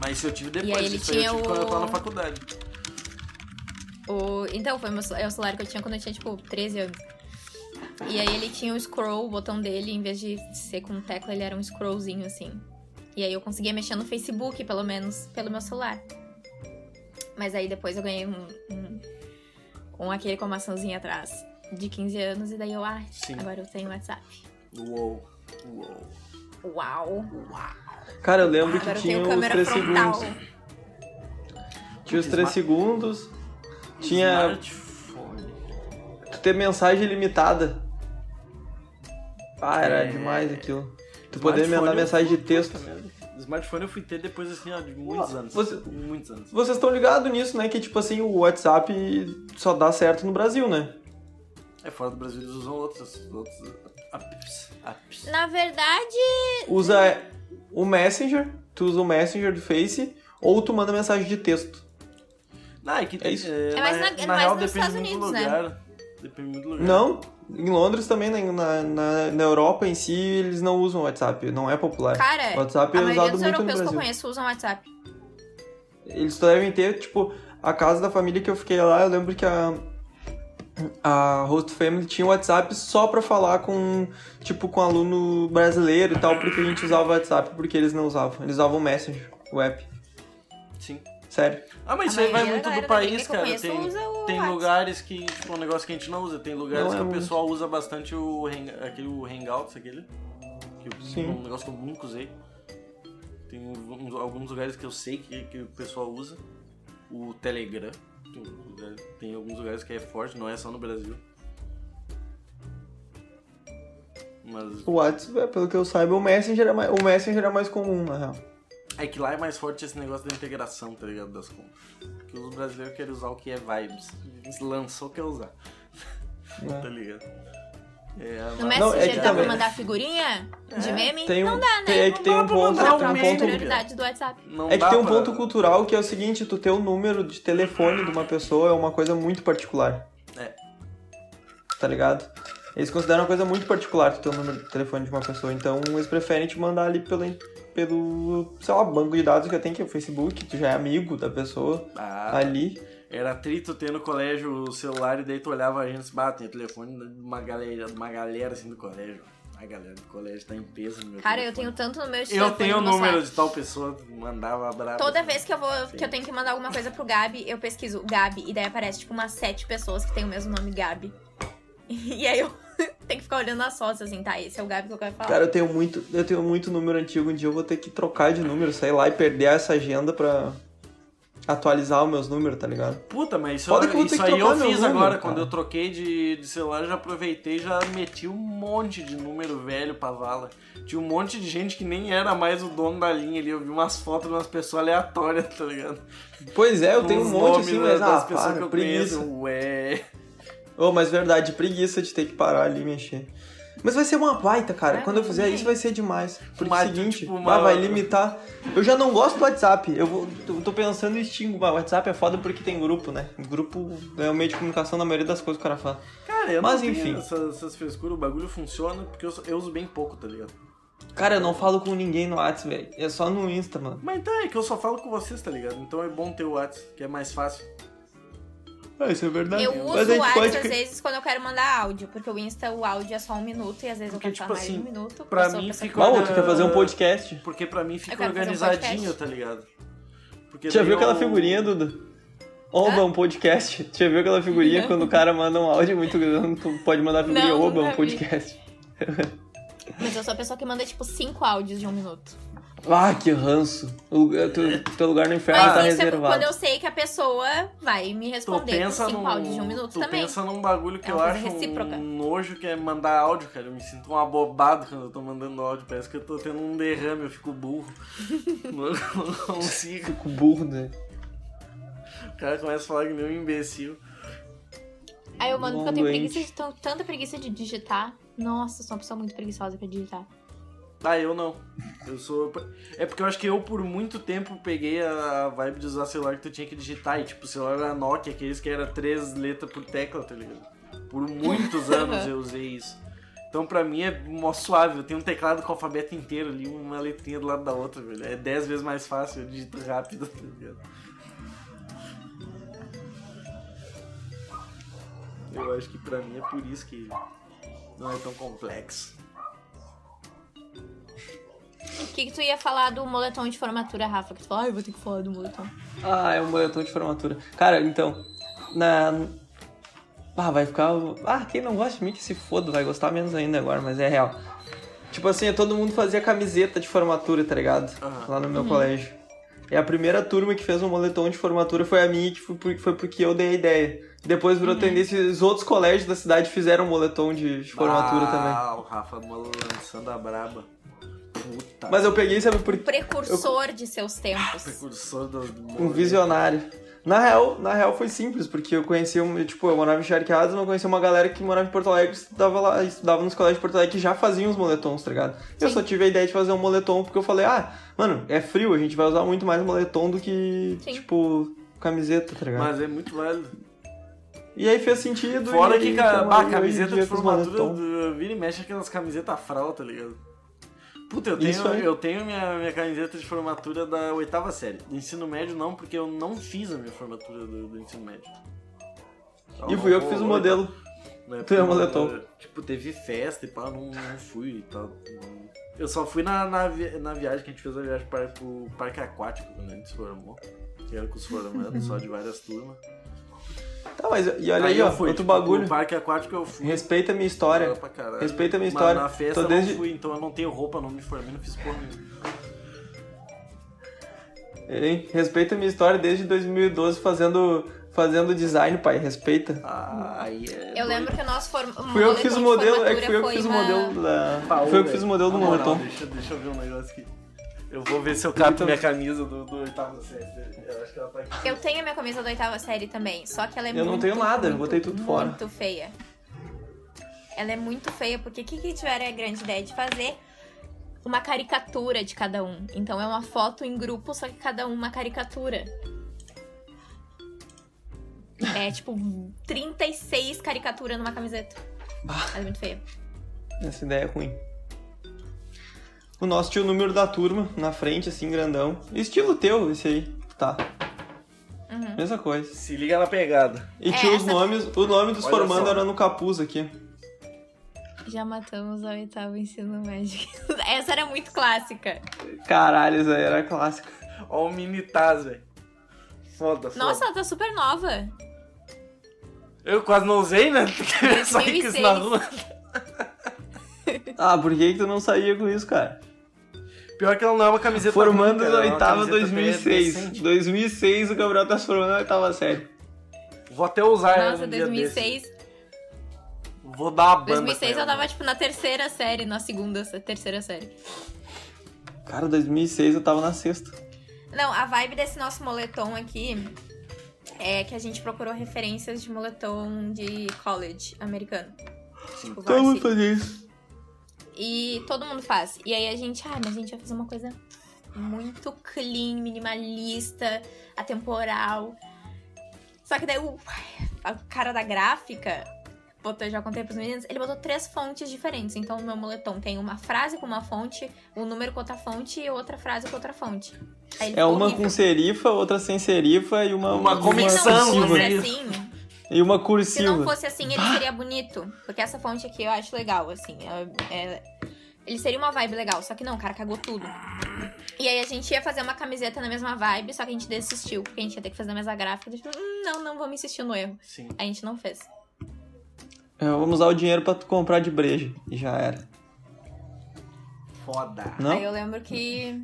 A: Mas isso eu tive depois.
C: E aí ele
A: isso aí eu
C: tinha
A: tive quando eu tava na
C: o-
A: faculdade.
C: O... Então, foi o meu, é o celular que eu tinha quando eu tinha, tipo, 13 anos. E aí ele tinha o scroll, o botão dele, em vez de ser com tecla, ele era um scrollzinho, assim. E aí eu conseguia mexer no Facebook, pelo menos, pelo meu celular. Mas aí depois eu ganhei um... um, um aquele com a maçãzinha atrás, de 15 anos, e daí eu, ah,
A: Sim.
C: agora eu tenho WhatsApp.
A: Uou. Uou.
C: Uau!
B: Cara, eu lembro que
C: Agora eu
B: tinha
C: tenho
B: os
C: câmera
B: 3
C: frontal.
B: segundos. Tinha os 3
A: Smart-
B: segundos. Tinha.
A: Smartphone.
B: Tu ter mensagem limitada. Ah, era
A: É.
B: demais aquilo. Tu poder mandar mensagem de texto.
A: Smartphone eu fui ter depois assim, ó, de muitos
B: Ah,
A: anos.
B: você-
A: Muitos anos.
B: Vocês estão ligados nisso, né? Que tipo assim, o WhatsApp só dá certo no Brasil, né?
A: É, fora do Brasil eles usam outros, outros apps. apps.
C: Na verdade,
B: Usa o Messenger, tu usa o Messenger do Face, ou tu manda mensagem de texto.
A: Não, é que
B: É isso.
A: É,
C: É mais na-
A: na,
C: mais
A: real,
C: nos
A: depende
C: Estados
A: muito do
C: Unidos, né?
A: lugar. Depende muito do lugar.
B: Não, em Londres também, né? na, na, na Europa em si, eles não usam o WhatsApp, não é popular.
C: cara,
B: WhatsApp
C: a
B: é
C: maioria
B: usado
C: dos europeus que eu conheço usam WhatsApp.
B: Eles devem ter, tipo, a casa da família que eu fiquei lá, eu lembro que a, a Host Family tinha um WhatsApp só pra falar com, tipo, com aluno brasileiro e tal, porque a gente usava o WhatsApp, porque eles não usavam. Eles usavam o Messenger, o app.
A: Sim.
B: Sério.
A: Ah, mas
C: A
A: isso aí vai muito do país, cara.
C: conheço
A: Tem,
C: o
A: tem
C: WhatsApp.
A: lugares que, tipo, um negócio que a gente não usa. Tem lugares
B: Não é
A: que o
B: muito.
A: pessoal usa bastante o, hang, aquele, o Hangouts, aquele. Que eu-
B: Sim.
A: um negócio que eu nunca usei. Tem um- uns- alguns lugares que eu sei que, que o pessoal usa. O Telegram. Tem, tem alguns lugares que é forte, não é só no Brasil. Mas
B: O WhatsApp, é, pelo que eu saiba, o Messenger é mais, o Messenger é mais comum, na real.
A: É que lá é mais forte esse negócio da integração, tá ligado? Das contas. Porque os brasileiros querem usar o que é vibes. Lançou quer usar.
B: É. [LAUGHS]
A: Tá ligado? É,
C: No
A: mas-
B: Não,
C: Messenger
B: é que
C: dá
B: também-
C: pra mandar figurinha de
A: É,
C: meme?
B: Tem um,
C: não dá, né?
B: tem, é que
A: Não
B: tem
A: dá
B: um
A: pra
B: ponto,
A: mandar
B: tem
A: um
B: um ponto
C: prioridade do WhatsApp.
A: não
B: É que tem um
A: pra-
B: ponto cultural que é o seguinte, tu ter o número de telefone de uma pessoa é uma coisa muito particular.
A: É.
B: Tá ligado? Eles consideram uma coisa muito particular tu ter o número de telefone de uma pessoa, então eles preferem te mandar ali pelo, pelo sei lá, banco de dados que tem, que é o Facebook, tu já é amigo da pessoa
A: Ah,
B: ali.
A: Era trito ter no colégio o celular e daí tu olhava a gente e bate, tem o telefone de uma galera, de uma galera assim do colégio. A galera do colégio tá em peso no meu
C: Cara, eu
A: telefone.
C: tenho tanto número de
A: Eu tenho o número de tal pessoa, mandava brabo.
C: Toda
A: assim.
C: vez que eu vou,
A: Sim.
C: que eu tenho que mandar alguma coisa pro Gabi, eu pesquiso Gabi e daí aparece tipo umas sete pessoas que tem o mesmo nome Gabi. [LAUGHS] E aí eu [LAUGHS] tenho que ficar olhando as fotos assim, tá? Esse é o Gabi que eu quero falar.
B: Cara, eu tenho muito, eu tenho muito número antigo, um dia eu vou ter que trocar de número, sair lá e perder essa agenda pra atualizar os meus números, tá ligado?
A: Puta, mas isso,
B: que eu
A: isso
B: que
A: aí eu fiz
B: número,
A: agora.
B: cara.
A: Quando eu troquei de, de celular, eu já aproveitei e já meti um monte de número velho pra vala. Tinha um monte de gente que nem era mais o dono da linha ali. Eu vi umas fotos de umas pessoas aleatórias, tá ligado?
B: Pois é, eu tenho um monte assim, mas ah,
A: das pessoas
B: para,
A: que eu
B: preguiça.
A: conheço. Ué.
B: Ô, mas verdade, preguiça de ter que parar ali e mexer. Mas vai ser uma baita, cara.
C: É,
B: Quando eu fizer isso vai ser demais. Porque é o seguinte,
A: tipo, uma-
B: vai limitar. Eu já não gosto do WhatsApp. Eu vou, tô, pensando em extinguir. O WhatsApp é foda porque tem grupo, né? Grupo é o meio de comunicação da maioria das coisas que o cara fala.
A: Cara, eu
B: Mas,
A: não
B: enfim.
A: essas, essas frescuras. O bagulho funciona porque eu, eu uso bem pouco, tá ligado?
B: Cara, eu não falo com ninguém no WhatsApp, velho. É só no Insta, mano.
A: Mas então é que eu só falo com vocês, tá ligado? Então é bom ter o WhatsApp, que é mais fácil.
B: Ah, isso é verdade.
C: Eu
B: Mas
C: uso o WhatsApp
B: pode...
C: às vezes quando eu quero mandar áudio, porque o Insta, o áudio é só um minuto e às vezes
A: Porque,
C: eu quero falar
A: tipo
C: mais de
A: assim,
C: um minuto.
A: pra mim
C: pessoa
A: fica-
B: Mal, tu quer fazer um podcast?
A: Porque pra mim fica
C: um
A: organizadinho,
C: podcast.
A: tá ligado? Porque
B: Já viu aquela
A: eu-
B: figurinha, Duda? Oba, um podcast. Já viu aquela figurinha quando o cara manda um áudio muito grande, tu pode mandar a figurinha
C: Não,
B: Oba, um podcast.
C: Mas eu sou a pessoa que manda, tipo, cinco áudios de um minuto.
B: Ah, que ranço. O lugar- teu, teu lugar no inferno
C: Mas
B: tá
C: isso é
B: reservado.
C: quando eu sei que a pessoa vai me responder com
A: pensa,
C: cinco
A: num,
C: áudios de um minuto
A: tu
C: também.
A: pensa num bagulho que
C: É
A: eu acho
C: recíproca.
A: um nojo, que é mandar áudio, cara. Eu me sinto um abobado quando eu tô mandando áudio. Parece que eu tô tendo um derrame, eu fico burro. [LAUGHS] não, não consigo.
B: Fico burro, né?
A: O cara começa a falar que nem um imbecil.
C: Aí eu mando porque eu tenho preguiça de, tanta preguiça de digitar. Nossa, eu sou uma pessoa muito preguiçosa pra digitar.
A: Ah, eu não. Eu sou. É porque eu acho que eu, por muito tempo, peguei a vibe de usar celular que tu tinha que digitar. E, tipo, o celular era Nokia, aqueles que era três letras por tecla, tá ligado? Por muitos [LAUGHS] anos eu usei isso. Então, pra mim, é mó suave. Eu tenho um teclado com o alfabeto inteiro ali, uma letrinha do lado da outra, velho. É dez vezes mais fácil, eu digito rápido, [LAUGHS] tá ligado? Eu acho que pra mim é por isso que não é tão complexo.
C: O que, que tu ia falar do moletom de formatura, Rafa? Que tu falou, ah, eu vou ter que falar do moletom.
B: Ah, é um moletom de formatura. Cara, então, na... Ah, vai ficar... Ah, quem não gosta de mim que se foda, vai gostar menos ainda agora, mas é real. Tipo assim, todo mundo fazia camiseta de formatura, tá ligado? Lá no meu colégio. E a primeira turma que fez um moletom de formatura foi a minha, que foi por- foi porque eu dei a ideia. Depois virou tendência, os outros colégios da cidade fizeram um moletom de, de formatura também.
A: ah, o Rafa lançando a braba. Puta.
B: Mas eu peguei, sabe, por
C: Precursor de seus tempos.
A: Precursor do,
B: um visionário. Na real, na real foi simples, porque eu conhecia, um- tipo, eu morava em Charqueadas, mas eu conhecia uma galera que morava em Porto Alegre, estudava lá, estudava nos colégios de Porto Alegre que já faziam os moletons, tá ligado? Eu
C: Sim.
B: só tive a ideia de fazer um moletom porque eu falei, ah, mano, é frio, a gente vai usar muito mais moletom do que,
C: Sim.
B: tipo, camiseta, tá ligado?
A: Mas é muito válido.
B: E aí fez sentido.
A: Fora
B: e
A: que
B: aí,
A: cara,
B: aí hoje em
A: camiseta de formatura do, vira e mexe aquelas camisetas frau, tá ligado? Puta, eu tenho, eu tenho minha, minha camiseta de formatura da oitava série. Do ensino médio não, porque eu não fiz a minha formatura do, do ensino médio.
B: E fui eu que fiz o modelo.
A: Né,
B: Tu é moletom.
A: Tipo, teve festa e pá, não, não fui e tal. não- Eu só fui na, na, na viagem que a gente fez a viagem para pro parque aquático quando a gente se formou. Que era com os formandos, só de várias turmas.
B: Tá, mas e olha aí,
A: eu
B: ó,
A: fui,
B: outro
A: tipo,
B: bagulho.
A: No parque aquático eu fui.
B: Respeita a minha história. Respeita a minha
A: Mas
B: história.
A: na festa
B: Tô
A: eu
B: desde-
A: não fui, então eu não tenho roupa, não me formei, não fiz porra nenhuma.
B: Hein? Respeita a minha história desde 2012 fazendo, fazendo design, pai. Respeita.
A: Ah, aí é.
C: Eu lembro que o nosso form...
B: Fui eu que fiz o modelo, é que fui eu que fiz o modelo da.
A: Paola,
B: Fui eu que fiz o modelo do
A: moral,
B: moletom.
A: Deixa, deixa eu ver um negócio aqui. Eu vou ver se eu cato
B: Então-
A: minha camisa do, do oitavo semestre. Eu acho que ela tá aqui.
C: Eu tenho a minha camisa da oitava série também, só que ela é
B: Eu não
C: muito,
B: tenho nada, eu
C: muito,
B: botei tudo fora.
C: Muito feia. ela é muito feia, porque o que, que tiveram a grande ideia de fazer? Uma caricatura de cada um. Então é uma foto em grupo, só que cada um uma caricatura. É tipo 36 caricaturas numa camiseta. Ela é muito feia.
B: Essa ideia é ruim. O nosso tinha o número da turma na frente, assim, grandão. Estilo teu, esse aí. Tá.
C: Uhum.
B: Mesma coisa.
A: Se liga na pegada.
B: E
C: É,
B: tinha os
C: essa-
B: nomes, o nome dos
A: Olha
B: formando
A: só.
B: era no capuz aqui.
C: Já matamos a oitava ensino médio. [LAUGHS] Essa era muito clássica.
B: Caralho, essa aí era clássica.
A: Ó o mini Taz, velho. Foda, foda.
C: Nossa, ela tá super nova.
A: Eu quase não usei, né? [LAUGHS] Saí com isso na
C: 2006.
A: rua.
B: Ah, por que, que tu não saía com isso, cara?
A: Pior que ela não é uma camiseta
B: Formando na
A: é
B: oitava
A: camiseta
B: 2006.
A: decente.
B: 2006 o Gabriel tá se formando na oitava série.
A: Vou até usar ela
C: Nossa,
A: um dia
C: 2006.
A: desse. Vou dar uma banda
C: 2006
A: pra
C: eu tava, tipo, na terceira série, na segunda, terceira série.
B: Cara, 2006 eu tava na sexta.
C: Não, a vibe desse nosso moletom aqui é que a gente procurou referências de moletom de college americano. Tipo,
B: Então vamos
C: varsity.
B: fazer isso.
C: E todo mundo faz. E aí a gente, ah, mas a gente vai fazer uma coisa muito clean, minimalista, atemporal. Só que daí o, a cara da gráfica, botou, já contei pros meninos, ele botou três fontes diferentes. Então o meu moletom tem uma frase com uma fonte, um número com outra fonte e outra frase com outra fonte. Aí ele
B: É uma
C: horrível.
B: com serifa, outra sem serifa e uma,
A: Uma
B: uma
A: nisso.
C: assim,
B: E uma
C: se
B: cursiva.
C: não fosse assim, ele seria bonito. Porque essa fonte aqui eu acho legal, assim. é- é- ele seria uma vibe legal, só que não, o cara cagou tudo. E aí a gente ia fazer uma camiseta na mesma vibe, só que a gente desistiu, porque a gente ia ter que fazer a mesma gráfica. A gente falou, hum, não, não vamos insistir no erro.
A: Sim.
C: A gente não fez.
B: É, vamos usar o dinheiro pra tu comprar de breja. E já era.
A: Foda.
B: Não?
C: Aí eu lembro que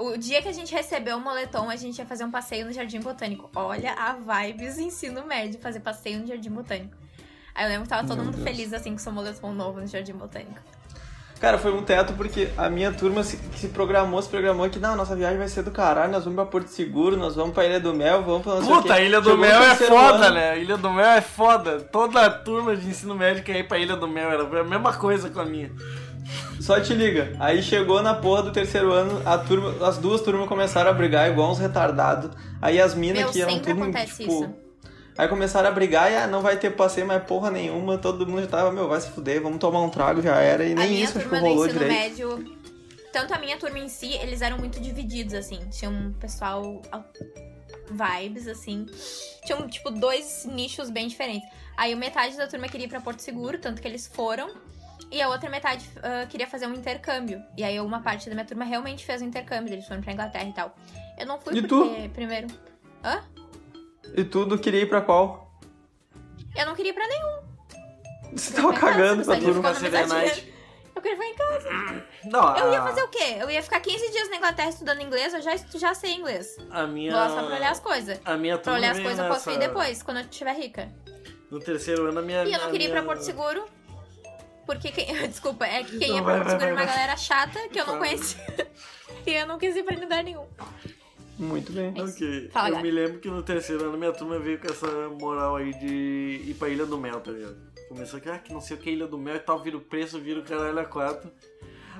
C: o dia que a gente recebeu o moletom, a gente ia fazer um passeio no Jardim Botânico. Olha a vibes ensino médio, fazer passeio no Jardim Botânico. Aí eu lembro que tava todo
B: Meu
C: mundo
B: Deus.
C: feliz assim com seu moletom novo no Jardim Botânico.
B: Cara, foi um teto porque a minha turma se, se programou, se programou que não, nossa viagem vai ser do caralho, nós vamos pra Porto Seguro, nós vamos pra Ilha do Mel, vamos pra não
A: Puta, Ilha do
B: Chegou
A: Mel é foda,
B: ano,
A: né? Ilha do Mel é foda. Toda a turma de ensino médio quer ir pra Ilha do Mel. Era a mesma coisa com a minha.
B: Só te liga. Aí chegou na porra do terceiro ano, a turma, as duas turmas começaram a brigar igual uns retardados. Aí as minas que eram tudo,
C: acontece
B: tipo...
C: isso.
B: Aí começaram a brigar e ah, não vai ter passeio mais porra nenhuma, todo mundo já tava, meu, vai se fuder, vamos tomar um trago, já era, e
C: a
B: nem isso acho que
C: turma do
B: rolou direito.
C: médio, tanto a minha turma em si, eles eram muito divididos, assim. Tinha um pessoal al- vibes, assim. Tinham, tipo, dois nichos bem diferentes. Aí metade da turma queria ir pra Porto Seguro, tanto que eles foram. E a outra metade ah, queria fazer um intercâmbio. E aí uma parte da minha turma realmente fez um intercâmbio, eles foram pra Inglaterra e tal. Eu não fui
B: E
C: porque, primeiro... Hã?
B: E tudo queria ir pra qual?
C: Eu não queria ir pra nenhum.
B: Você tava cagando pra turma.
C: metade-
A: night.
C: Eu queria ficar em casa. [CLEARS THROAT]
A: Não,
C: Eu ia fazer o quê? Eu ia ficar 15 dias na Inglaterra estudando inglês, eu já, já sei inglês.
A: A minha.
C: Vou lá só pra olhar as coisas.
A: A minha
C: Pra
A: turma
C: olhar as coisas eu posso ir
A: nessa-
C: depois, quando eu estiver rica.
A: No terceiro ano, a minha.
C: E eu não queria ir pra
A: minha-
C: Porto Seguro. Porque quem. [LAUGHS] Desculpa, é que quem ia pra Porto Seguro uma galera chata que eu não conhecia. [LAUGHS] e eu não quis ir pra lugar nenhum.
B: Muito bem.
C: É.
A: Ok.
C: Fala,
A: eu
C: Gabi.
A: me lembro que no terceiro ano minha turma veio com essa moral aí de ir pra Ilha do Mel, tá ligado? Começou que, ah, que não sei o que é Ilha do Mel e tal, vira o preço, vira o caralho a quatro.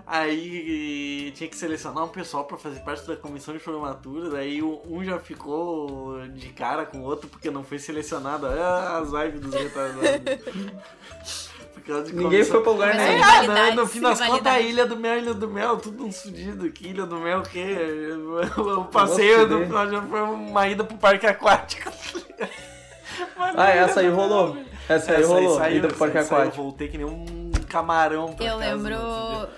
A: Aí tinha que selecionar um pessoal pra fazer parte da comissão de formatura, daí um já ficou de cara com o outro porque não foi selecionado. Olha as vibes dos retardados. [LAUGHS]
B: Ninguém foi pra lugar nenhum.
C: é-
A: É,
C: Rivalidades,
A: no fim das contas, a. Ilha do Mel, Ilha do Mel, tudo uns fudido. Que Ilha do Mel, o quê? O passeio do
B: fuder.
A: já foi uma ida pro parque aquático. [LAUGHS] Mas não,
B: Ah, essa aí rolou. Essa aí rolou.
A: saiu,
B: Ida pro
A: essa aí
B: Parque. Aquático.
A: Eu voltei que nem um camarão pra
C: Eu
A: casa,
C: lembro.
A: né?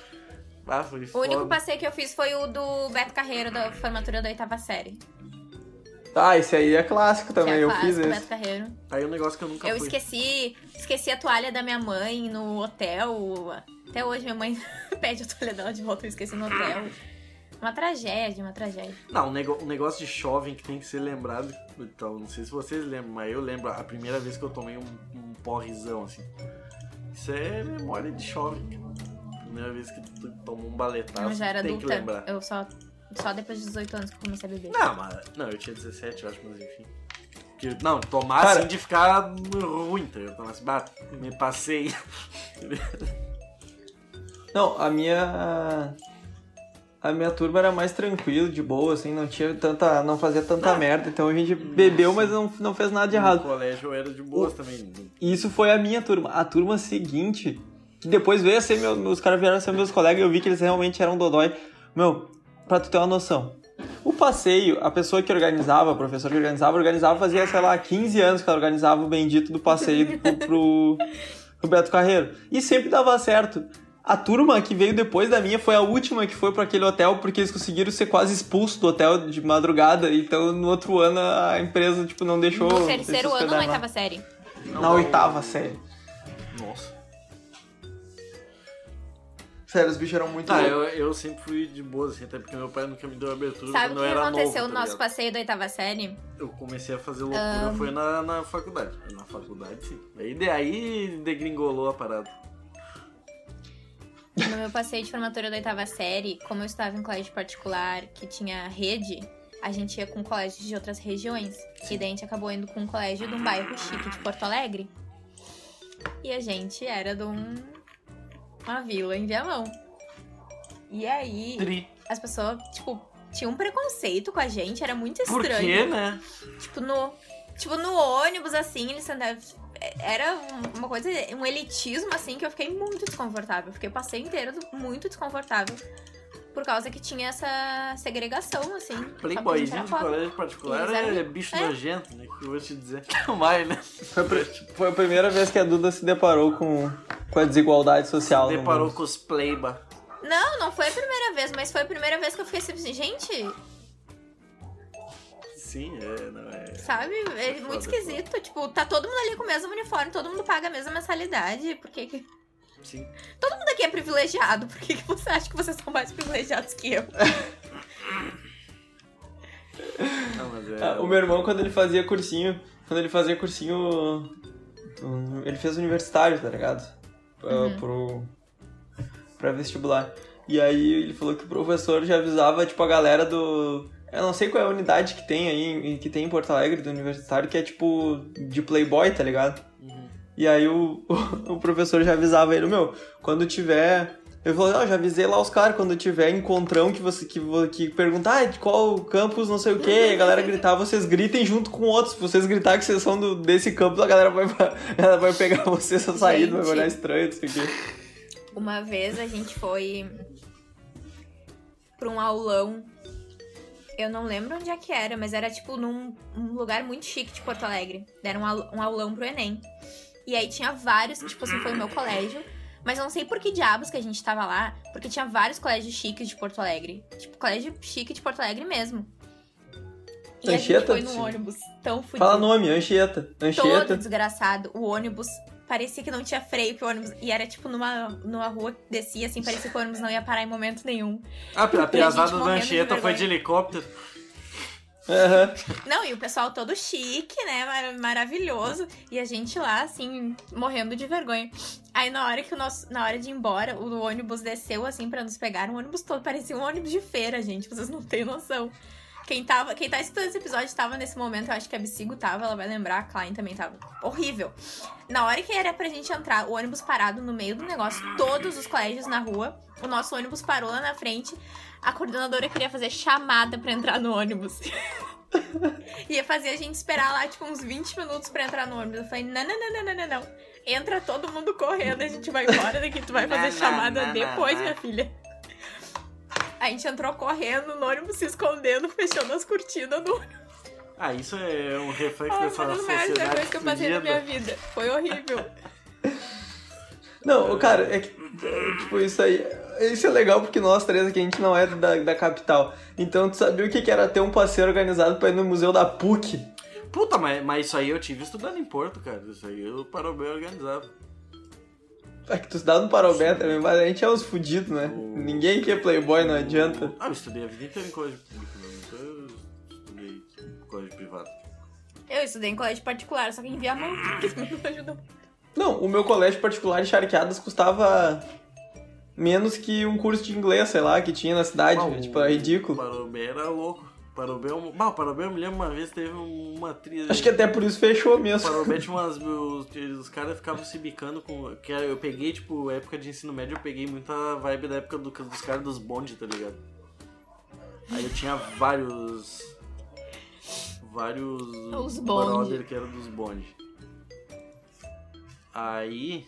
A: Ah, foi
C: O
A: foda.
C: único passeio que eu fiz foi o do Beto Carreiro, da formatura da oitava série.
B: Ah, esse aí é clássico
C: Que
B: também,
C: é
B: eu
C: clássico,
B: fiz esse.
C: Beto Carreiro.
A: Aí um negócio que eu nunca
C: Eu
A: fui.
C: esqueci, esqueci a toalha da minha mãe no hotel. Até hoje minha mãe [LAUGHS] pede a toalha dela de volta, eu esqueci no hotel. Uma tragédia, uma tragédia.
A: Não, um, nego- um negócio de jovem que tem que ser lembrado. Então, não sei se vocês lembram, mas eu lembro a primeira vez que eu tomei um, um porrizão, assim. Isso é memória de jovem. Primeira vez que tu tomou um baletaço,
C: eu já era
A: tem que
C: adulta.
A: lembrar.
C: Eu só, só depois de 18 anos que eu comecei a beber.
A: Não, mas. Não, eu tinha 17, eu acho, mas enfim. Que, não, tomar
B: Cara-
A: assim de ficar ruim, tá? Eu tomar assim, bah, me passei. [LAUGHS]
B: Não, a minha. A minha turma era mais tranquila, de boa, assim, não tinha tanta. não fazia tanta merda. Então a gente bebeu, mas não, não fez nada de
A: No
B: errado.
A: colégio eu era de boas também.
B: E isso foi a minha turma. A turma seguinte, que depois veio a ser meu, meus caras vieram a ser meus colegas e eu vi que eles realmente eram dodói. Meu, pra tu ter uma noção. O passeio, a pessoa que organizava, a professora que organizava, organizava fazia, sei lá, 15 anos que ela organizava o bendito do passeio pro, pro, pro Beto Carreiro. E sempre dava certo. A turma que veio depois da minha foi a última que foi pra aquele hotel, porque eles conseguiram ser quase expulsos do hotel de madrugada. Então, no outro ano, a empresa, tipo, não deixou...
C: No terceiro ano ou na oitava série?
B: Na oitava série.
A: Nossa.
B: Sério, os bichos eram muito
A: Tá,
B: loucos.
A: eu, eu sempre fui de boas, assim, até porque meu pai nunca me deu abertura
C: Sabe o que aconteceu
A: novo,
C: no
A: tá
C: nosso passeio da oitava série?
A: Eu comecei a fazer loucura, foi na, na faculdade. Na faculdade, sim. Aí, de- aí degringolou a parada.
C: No meu passeio de formatura da oitava série, como eu estava em colégio particular que tinha rede, a gente ia com colégios de outras regiões. E daí a gente acabou indo com um colégio de um bairro chique de Porto Alegre. E a gente era de um, uma vila em Viamão. E aí,
A: Tri.
C: as pessoas, tipo, tinham um preconceito com a gente, era muito
A: Por
C: estranho.
A: quê, né?
C: Tipo, no, tipo, no ônibus, assim, eles sentavam. Era um- uma coisa, um elitismo, assim, que eu fiquei muito desconfortável. Eu Fiquei o passeio inteiro muito desconfortável. Por causa que tinha essa segregação, assim. só porque a gente
A: Playboyzinho de colégio particular
C: eram-
A: é bicho
C: é.
A: nojento, né? Que eu vou te dizer. Mais, né?
B: Foi, foi a primeira vez que a Duda se deparou com, com a desigualdade social. no
A: Deparou
B: mundo.
A: com os playba.
C: Não, não foi a primeira vez, mas foi a primeira vez que eu fiquei assim, gente,
A: Sim, é, não é.
C: sabe? É
A: foda,
C: muito
A: é
C: esquisito. Tipo, tá todo mundo ali com o mesmo uniforme, todo mundo paga a mesma mensalidade. Por que que...
A: Sim.
C: Todo mundo aqui é privilegiado. Por que, que você acha que vocês são mais privilegiados que eu?
A: Não, mas é.
B: Ah, o meu irmão, quando ele fazia cursinho, quando ele fazia cursinho, ele fez universitário, tá ligado? Ah, Pro, pra vestibular. E aí ele falou que o professor já avisava, tipo, a galera do... Eu não sei qual é a unidade que tem aí, que tem em Porto Alegre do universitário, que é tipo de playboy, tá ligado? E aí o, [LAUGHS] o, professor já avisava ele, meu, quando tiver. Ele falou, não, já avisei lá os caras, quando tiver encontrão que você que, que perguntar ah, de qual campus, não sei o que, a galera gritar, vocês gritem junto com outros. Se vocês gritar que vocês são do, desse campus, a galera vai, [LAUGHS] ela vai pegar vocês a saída, vai olhar estranho, não sei o quê.
C: Uma vez a gente foi pra um aulão. Eu não lembro onde é que era, mas era tipo num um lugar muito chique de Porto Alegre. Era aul- um aulão pro Enem. E aí tinha vários, tipo assim, foi o meu colégio. Mas eu não sei por que diabos que a gente tava lá, porque tinha vários colégios chiques de Porto Alegre. Tipo, colégio chique de Porto Alegre mesmo. E a gente
B: Anchieta?
C: foi num
B: Sim.
C: ônibus tão fudido.
B: Fala nome, Anchieta.
C: Todo
B: Anchieta.
C: desgraçado. O ônibus parecia que não tinha freio pro ônibus. E era tipo numa, numa rua que descia, assim, parecia que o ônibus não ia parar em momento nenhum.
A: Ah, a piazada do Anchieta foi de helicóptero.
B: Aham.
C: Não, e o pessoal todo chique, né? Mar- maravilhoso. E a gente lá, assim, morrendo de vergonha. Aí na hora que o nosso. Na hora de ir embora, o ônibus desceu assim pra nos pegar. O ônibus todo parecia um ônibus de feira, gente. Vocês não têm noção. Quem, tava, quem tá escutando esse episódio tava nesse momento, eu acho que a Bicigo tava, ela vai lembrar, a Klein também tava. Horrível. Na hora que era pra gente entrar, o ônibus parado no meio do negócio, todos os colégios na rua, o nosso ônibus parou lá na frente, a coordenadora queria fazer chamada pra entrar no ônibus. [LAUGHS] Ia fazer a gente esperar lá, tipo, uns 20 minutos pra entrar no ônibus. Eu falei, não, não, não, não, não, não, não. Entra todo mundo correndo, a gente vai embora daqui, tu vai fazer
A: Não,
C: chamada
A: não,
C: depois,
A: não.
C: minha filha. A gente entrou correndo no ônibus, se escondendo, fechando as cortinas do ônibus.
A: Ah, isso é um reflexo
C: Ai,
A: dessa
C: foi uma das maiores
A: sociedade
C: vergonhas que eu passei na minha vida. Foi horrível.
B: Não, cara, é que, é, tipo, isso aí. Isso é legal porque nós três aqui, a gente não é da, da capital. Então, tu sabia o que que era ter um passeio organizado pra ir no museu da PUC?
A: Puta, mas, mas isso aí eu tive estudando em Porto, cara. Isso aí eu parou bem organizado.
B: É que tu estudava no Parobé também, mas a gente é uns fudidos, né?
A: O-
B: Ninguém que é playboy, não adianta.
A: Ah, eu estudei a vida inteira em colégio público, né? Então eu estudei em colégio privado.
C: Eu estudei em colégio particular, só que envia a mão, porque [LAUGHS] isso não ajuda.
B: Não, o meu colégio particular de charqueadas custava menos que um curso de inglês, sei lá, que tinha na cidade.
A: Ah,
B: tipo, é ridículo.
A: Parobé era louco. Parobé, é um- bah, Parobé, eu me lembro uma vez teve uma trilha.
B: Acho que até por isso fechou mesmo.
A: Parobé tinha [LAUGHS] umas. Os, os caras ficavam se bicando com. Que era- eu peguei, tipo, época de ensino médio, eu peguei muita vibe da época do- dos caras dos bonde, tá ligado? Aí eu tinha vários. Vários.
C: Os bonde.
A: brother que eram dos bonde. Aí.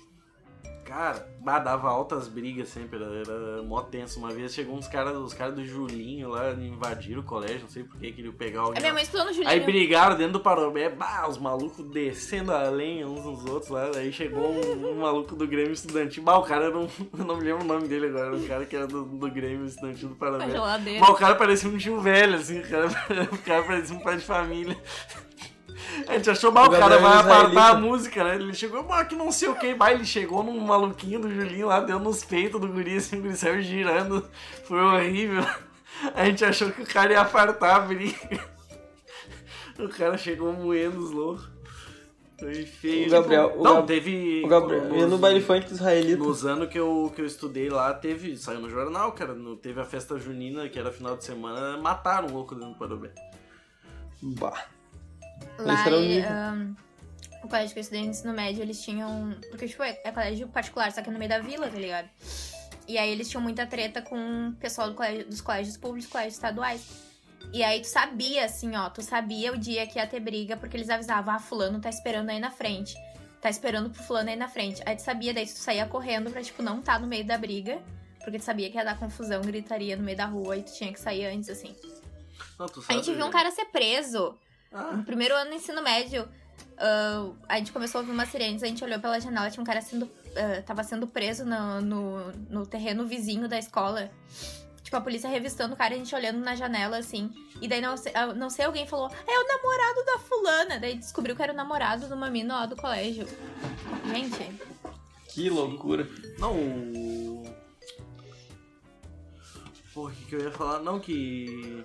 A: Cara, bah, dava altas brigas sempre, era, mó tenso. Uma vez chegou uns caras, os caras do Julinho lá, invadiram o colégio, não sei por que queriam pegar alguém.
C: minha mãe estudou no Julinho.
A: Aí brigaram dentro do Parobé, bah, os malucos descendo a lenha uns nos outros lá. Aí chegou um, um maluco do Grêmio Estudantil. Bah, o cara era [LAUGHS] um. Eu não me lembro o nome dele agora, era um cara que era do, do Grêmio Estudantil do Parobé. Mas o cara parecia um tio velho, assim, o cara, [LAUGHS] o cara parecia um pai de família. A gente achou mal, o cara
B: Gabriel
A: vai apartar a música, né? Ele chegou, bah, que não sei o que, bah, ele chegou num maluquinho do Julinho lá, deu nos peitos do guri, assim, o guri saiu girando. Foi horrível. A gente achou que o cara ia apartar a briga. O cara chegou moendo os loucos. Foi feio.
B: O Gabriel-
A: Tipo,
B: o
A: não,
B: Gab-
A: teve.
B: O Gabriel, ia no baile funk israelita.
A: Nos anos que eu, que eu estudei lá, teve. Saiu no jornal, cara. no- teve a festa junina, que era final de semana, mataram um louco dentro do Parobé.
B: Bah.
C: Lá
B: era o
C: colégio que eu estudei no ensino médio, eles tinham. Porque, tipo, é, é colégio particular, só que é no meio da vila, tá ligado? E aí eles tinham muita treta com o pessoal do colégio- dos colégios públicos, colégios estaduais. E aí tu sabia, assim, ó, tu sabia o dia que ia ter briga, porque eles avisavam, ah, fulano tá esperando aí na frente. Tá esperando pro fulano aí na frente. Aí tu sabia, daí tu saía correndo pra, tipo, não tá no meio da briga. Porque tu sabia que ia dar confusão, gritaria no meio da rua e tu tinha que sair antes, assim.
A: Não, tu
C: A gente viu um cara ser preso.
A: Ah,
C: No primeiro ano do ensino médio, ah, a gente começou a ouvir umas sirenes, a gente olhou pela janela, tinha um cara sendo. ah, tava sendo preso no, no, no terreno vizinho da escola. Tipo, a polícia revistando o cara, a gente olhando na janela, assim. E daí, não sei, ah, não sei alguém falou, é o namorado da fulana. Daí descobriu que era o namorado de uma mina lá do colégio. Gente,
B: Que loucura.
A: não. Porra, o que, que eu ia falar? Não, que.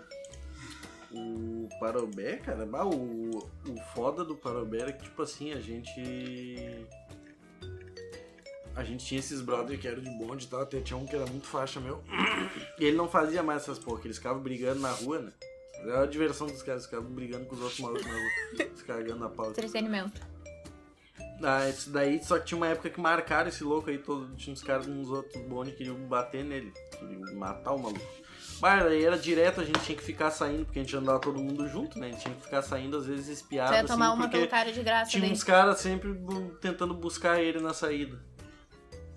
A: O Parobé, cara, bah, o, o foda do Parobé era que, tipo assim, a gente. A gente tinha esses brother que eram de bonde e tal, até tinha um que era muito faixa meu. [COUGHS] E ele não fazia mais essas porra, eles ficavam brigando na rua, né? Era a diversão dos caras, ficavam brigando com os outros malucos na rua, [LAUGHS] se cagando na pau.
C: entretenimento.
A: Ah, isso daí, só que tinha uma época que marcaram esse louco aí, todo, tinha uns caras uns outros bonde que queriam bater nele, queriam matar o maluco. Mas aí era direto, a gente tinha que ficar saindo, porque a gente andava todo mundo junto, né? A gente tinha que ficar saindo, às vezes espiado,
C: Você ia
A: assim,
C: tomar uma
A: porque
C: pelo cara de graça
A: tinha
C: daí.
A: uns caras sempre tentando buscar ele na saída.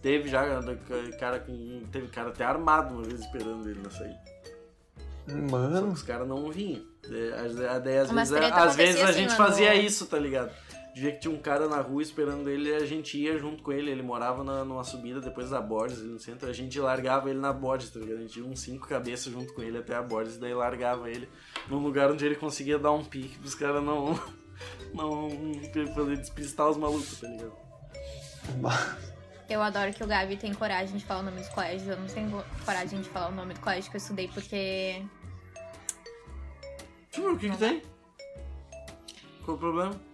A: Teve já da- cara com. Teve cara até armado uma vez esperando ele na saída. Só que
B: Mano.
A: os caras não vinham. É, às- Daí, às vezes, às vezes a gente
C: assim, mano.
A: fazia isso, tá ligado? Ver que tinha um cara na rua esperando ele e a gente ia junto com ele. Ele morava na, numa subida depois da Borges, ali no centro. A gente largava ele na Borges, tá ligado? A gente ia uns cinco cabeças junto com ele até a Borges, daí largava ele num lugar onde ele conseguia dar um pique pros caras não. [LAUGHS] não. poder despistar os malucos, tá ligado?
C: Eu adoro que o Gabi tem coragem de falar o nome dos colégios. Eu não tenho coragem de falar o nome do colégio que eu estudei porque.
A: Tipo, o que que tem? Qual o problema?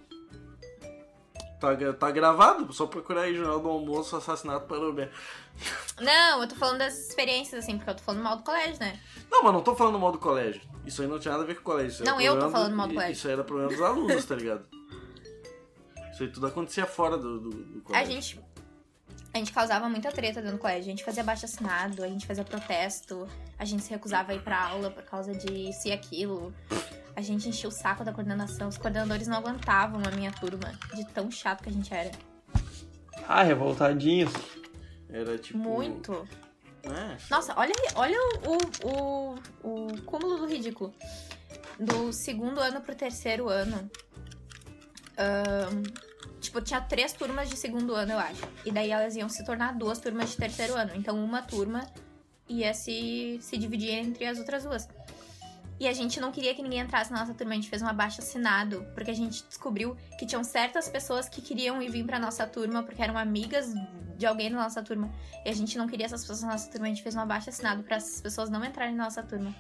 A: Tá, tá gravado? Só procurar aí Jornal do Almoço, Assassinato Parobé.
C: Não, eu tô falando das experiências, assim, porque eu tô falando mal do colégio, né?
A: Não, mas não tô falando mal do colégio. Isso aí não tinha nada a ver com o colégio. Isso
C: Não, eu tô falando mal do colégio.
A: Isso aí era problema dos alunos, tá ligado? Isso aí tudo acontecia fora do, do, do
C: A
A: colégio.
C: gente. A gente causava muita treta dentro do colégio. A gente fazia baixo assinado, a gente fazia protesto, a gente se recusava a ir pra aula por causa de isso e aquilo. A gente enchia o saco da coordenação. Os coordenadores não aguentavam a minha turma, de tão chato que a gente era.
B: Ah, revoltadinhos.
A: Era tipo.
C: Muito.
A: É,
C: Nossa, olha, olha o, o, o cúmulo do ridículo. Do segundo ano pro terceiro ano. ahn, tipo, tinha três turmas de segundo ano, eu acho. E daí elas iam se tornar duas turmas de terceiro ano. Então uma turma ia se, se dividir entre as outras duas. E a gente não queria que ninguém entrasse na nossa turma, a gente fez um abaixo assinado, porque a gente descobriu que tinham certas pessoas que queriam ir vir pra nossa turma, porque eram amigas de alguém da nossa turma. E a gente não queria essas pessoas na nossa turma, a gente fez um abaixo assinado pra essas pessoas não entrarem na nossa turma.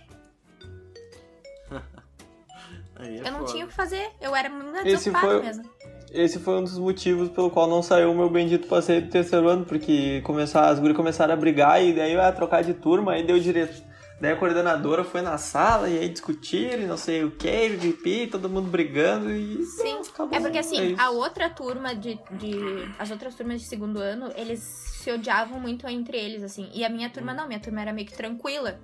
C: [LAUGHS]
A: aí é
C: eu não
A: foda.
C: tinha o que fazer, eu era muito desocupada
B: foi-
C: mesmo.
B: Esse foi um dos motivos pelo qual não saiu o meu bendito passeio do terceiro ano, porque começar, as gurias começaram a brigar e daí eu ia trocar de turma, aí deu direito. Daí a coordenadora foi na sala e aí discutiram e não sei o que, pipi, todo mundo brigando e.
C: Sim.
B: acabou.
C: É porque
B: É
C: assim,
B: isso.
C: a outra turma de, de. As outras turmas de segundo ano, eles se odiavam muito entre eles, assim. E a minha turma não, minha turma era meio que tranquila.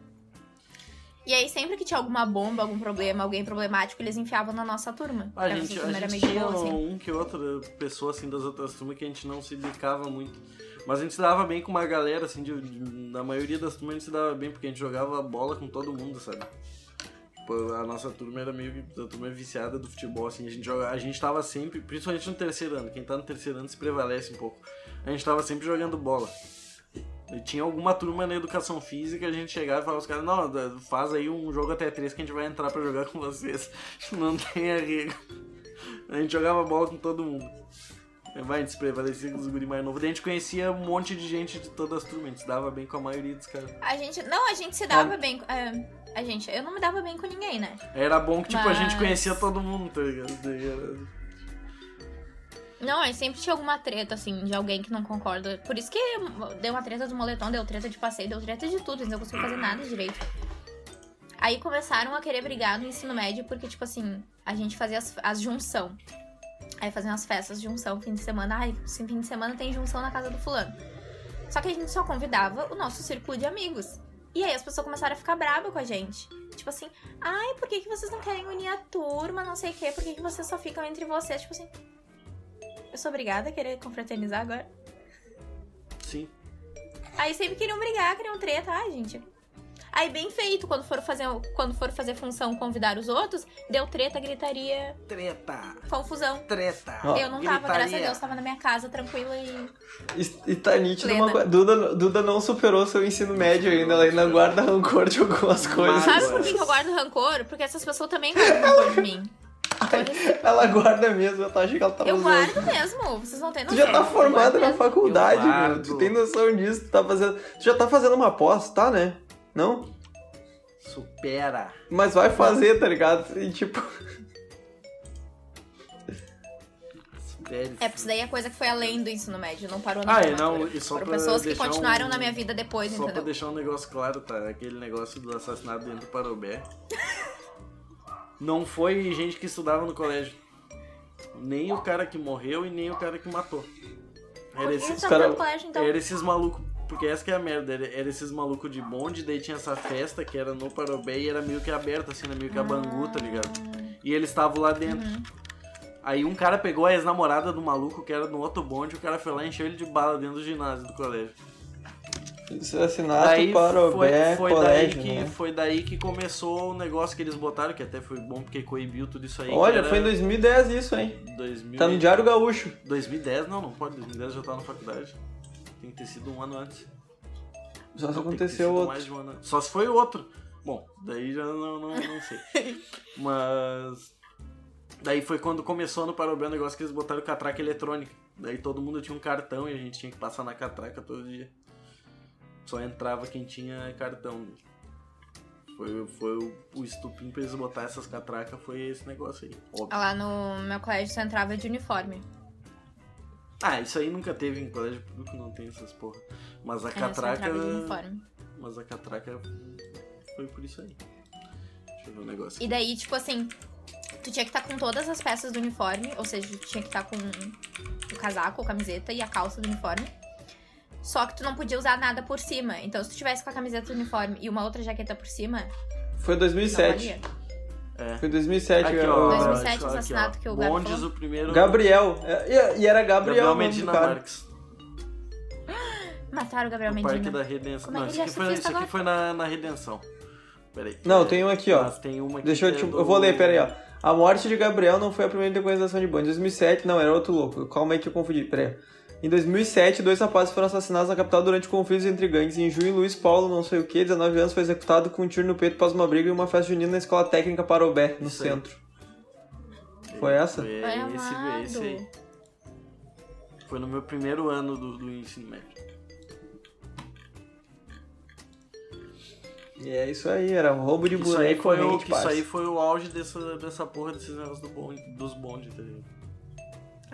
C: E aí, sempre que tinha alguma bomba, algum problema, alguém problemático, eles enfiavam na nossa turma.
A: A
C: Porque
A: gente,
C: turma
A: a
C: era
A: gente tinha
C: boa, assim.
A: um que outra pessoa assim das outras turmas que a gente não se dedicava muito. Mas a gente se dava bem com uma galera, assim, de, de- na maioria das turmas a gente se dava bem, porque a gente jogava bola com todo mundo, sabe? Tipo, a nossa turma era meio que a turma viciada do futebol, assim, a gente joga, a gente tava sempre, principalmente no terceiro ano, quem tá no terceiro ano se prevalece um pouco. A gente tava sempre jogando bola. Tinha alguma turma na educação física, a gente chegava e falava aos caras, não, faz aí um jogo até três que a gente vai entrar pra jogar com vocês. [LAUGHS] Não tem arrego. A gente jogava bola com todo mundo. Vai, a gente se prevalecia com os guri mais novos. A gente conhecia um monte de gente de todas as turmas, a gente se dava bem com a maioria dos caras.
C: A gente. Não, a gente se dava bem. é, a gente, eu não me dava bem com ninguém, né?
A: Era bom que, tipo, a gente
C: Mas-
A: conhecia todo mundo, tá ligado?
C: Não, aí sempre tinha alguma treta, assim, de alguém que não concorda. Por isso que deu uma treta do moletom, deu treta de passeio, deu treta de tudo, eles não conseguiam fazer nada direito. Aí começaram a querer brigar no ensino médio, porque, tipo assim, a gente fazia as, as junção. Aí fazia umas festas de junção, fim de semana. Ai, esse fim de semana tem junção na casa do fulano. Só que a gente só convidava o nosso círculo de amigos. E aí as pessoas começaram a ficar bravas com a gente. Tipo assim, ai, por que, que vocês não querem unir a turma, não sei o quê? Por que, que vocês só ficam entre vocês? Tipo assim, eu sou obrigada a querer confraternizar agora.
A: Sim.
C: Aí sempre queriam brigar, queriam treta. Ai, gente. Aí bem feito, quando for fazer, quando for fazer função convidar os outros, deu treta, gritaria,
A: Treta!
C: confusão.
A: Treta!
B: Ó.
C: eu não tava, graças a
A: Gritaria.
C: Deus, tava na minha casa, tranquila e.
B: E, e tá nítido
C: Plena.
B: uma coisa. Duda, Duda não superou seu ensino médio ainda, ela ainda guarda rancor de algumas coisas.
C: Sabe por que, que eu guardo rancor? Porque essas pessoas também guardam rancor de mim. [LAUGHS]
B: Ela guarda mesmo, eu achei que ela tava
C: Eu
B: usando.
C: guardo mesmo, vocês não têm
B: Tu
C: noção.
B: já tá
C: Eu
B: formada na
C: mesmo.
B: faculdade,
A: Eu
B: meu. Tu tem noção disso, tu tá fazendo. Tu já tá fazendo uma pós, tá, né? Não?
A: Supera!
B: Mas vai fazer, tá ligado? E tipo.
C: É, porque isso daí é coisa que foi além do ensino médio, não parou na
A: Ah, é, não, e só
C: Foram
A: pra
C: pessoas que continuaram
A: um-
C: na minha vida depois,
A: Só pra
C: entendeu?
A: deixar um negócio claro, tá? Aquele negócio do assassinato dentro do Parobé. [LAUGHS] Não foi gente que estudava no colégio. Nem o cara que morreu e nem o cara que matou. Era esses,
C: tá
B: cara-
C: colégio, então?
A: era esses malucos. Porque essa que é a merda, era, era esses malucos de bonde, daí tinha essa festa que era no Parobé e era meio que aberta, assim, era meio que a bangu, tá ligado? E eles estavam lá dentro.
C: Uhum.
A: Aí um cara pegou a ex-namorada do maluco que era no outro bonde, o cara foi lá e encheu ele de bala dentro do ginásio do colégio.
B: Assassinato
A: Daí
B: para o
A: foi,
B: Bé,
A: foi,
B: colégio,
A: daí que,
B: né?
A: foi daí que começou o negócio que eles botaram, que até foi bom porque coibiu tudo isso aí.
B: Olha,
A: era
B: foi em 2010 isso, hein?
A: 2000
B: Tá no Diário Gaúcho.
A: 2010? Não, não pode. 2010 eu já tava na faculdade. Tem que ter sido um ano antes.
B: Só se
A: Não,
B: aconteceu outro.
A: mais de um ano antes. Só se foi o outro. Bom, daí já não, não, não sei. [LAUGHS] Mas. Daí foi quando começou no Parobé o negócio que eles botaram catraca eletrônica. Daí todo mundo tinha um cartão e a gente tinha que passar na catraca todo dia. Só entrava quem tinha cartão. Foi, foi o, o estupim pra eles botar essas catracas, foi esse negócio aí. Óbvio.
C: Lá no meu colégio você entrava de uniforme.
A: Ah, isso aí nunca teve em colégio público, não tem essas porra. Mas a
C: É,
A: catraca.
C: de uniforme.
A: Mas a catraca foi por isso aí. Deixa eu ver o negócio.
C: E daí, tipo assim, tu tinha que estar com todas as peças do uniforme, ou seja, tu tinha que estar com o casaco, a camiseta e a calça do uniforme. Só que tu não podia usar nada por cima. Então, se tu tivesse com a camiseta do uniforme e uma outra jaqueta por cima,
B: Foi
C: não
B: 2007.
C: valia.
A: É.
B: Foi 2007.
A: Aqui, ó,
C: 2007,
A: aqui, ó,
C: assassinato que o Gabi
A: Bondes, o primeiro.
B: Gabriel. É, E, e era Gabriel,
A: Gabriel
B: o
A: Medina. Marques.
C: Mataram o Gabriel
A: No Parque
C: Medina.
A: da Redenção.
C: Como é
A: Não,
C: que
A: isso aqui,
C: é
A: foi, isso aqui foi na, na Redenção. Peraí.
B: Não, tem um aqui, ó.
A: Mas tem uma aqui
B: Deixa eu te.
A: é do-
B: Eu vou ler, pera aí, ó. A morte de Gabriel não foi a primeira declaração de Bond. Em 2007, não, era outro louco. Calma aí que eu confundi, pera aí. Em 2007, dois rapazes foram assassinados na capital durante conflitos entre gangues. Em junho, Luiz Paulo, não sei o que, 19 anos, foi executado com um tiro no peito após uma briga em uma festa junina na escola técnica Parobé, no
A: Isso aí.
B: centro. Foi essa?
A: Foi
C: Foi
A: esse, esse aí. Foi no meu primeiro ano do, do ensino médio.
B: E é isso aí, era um roubo de
A: Isso
B: boneco.
A: aí, foi o, isso aí foi o auge dessa, dessa porra desses negócios do bonde, dos bondes, tá ligado?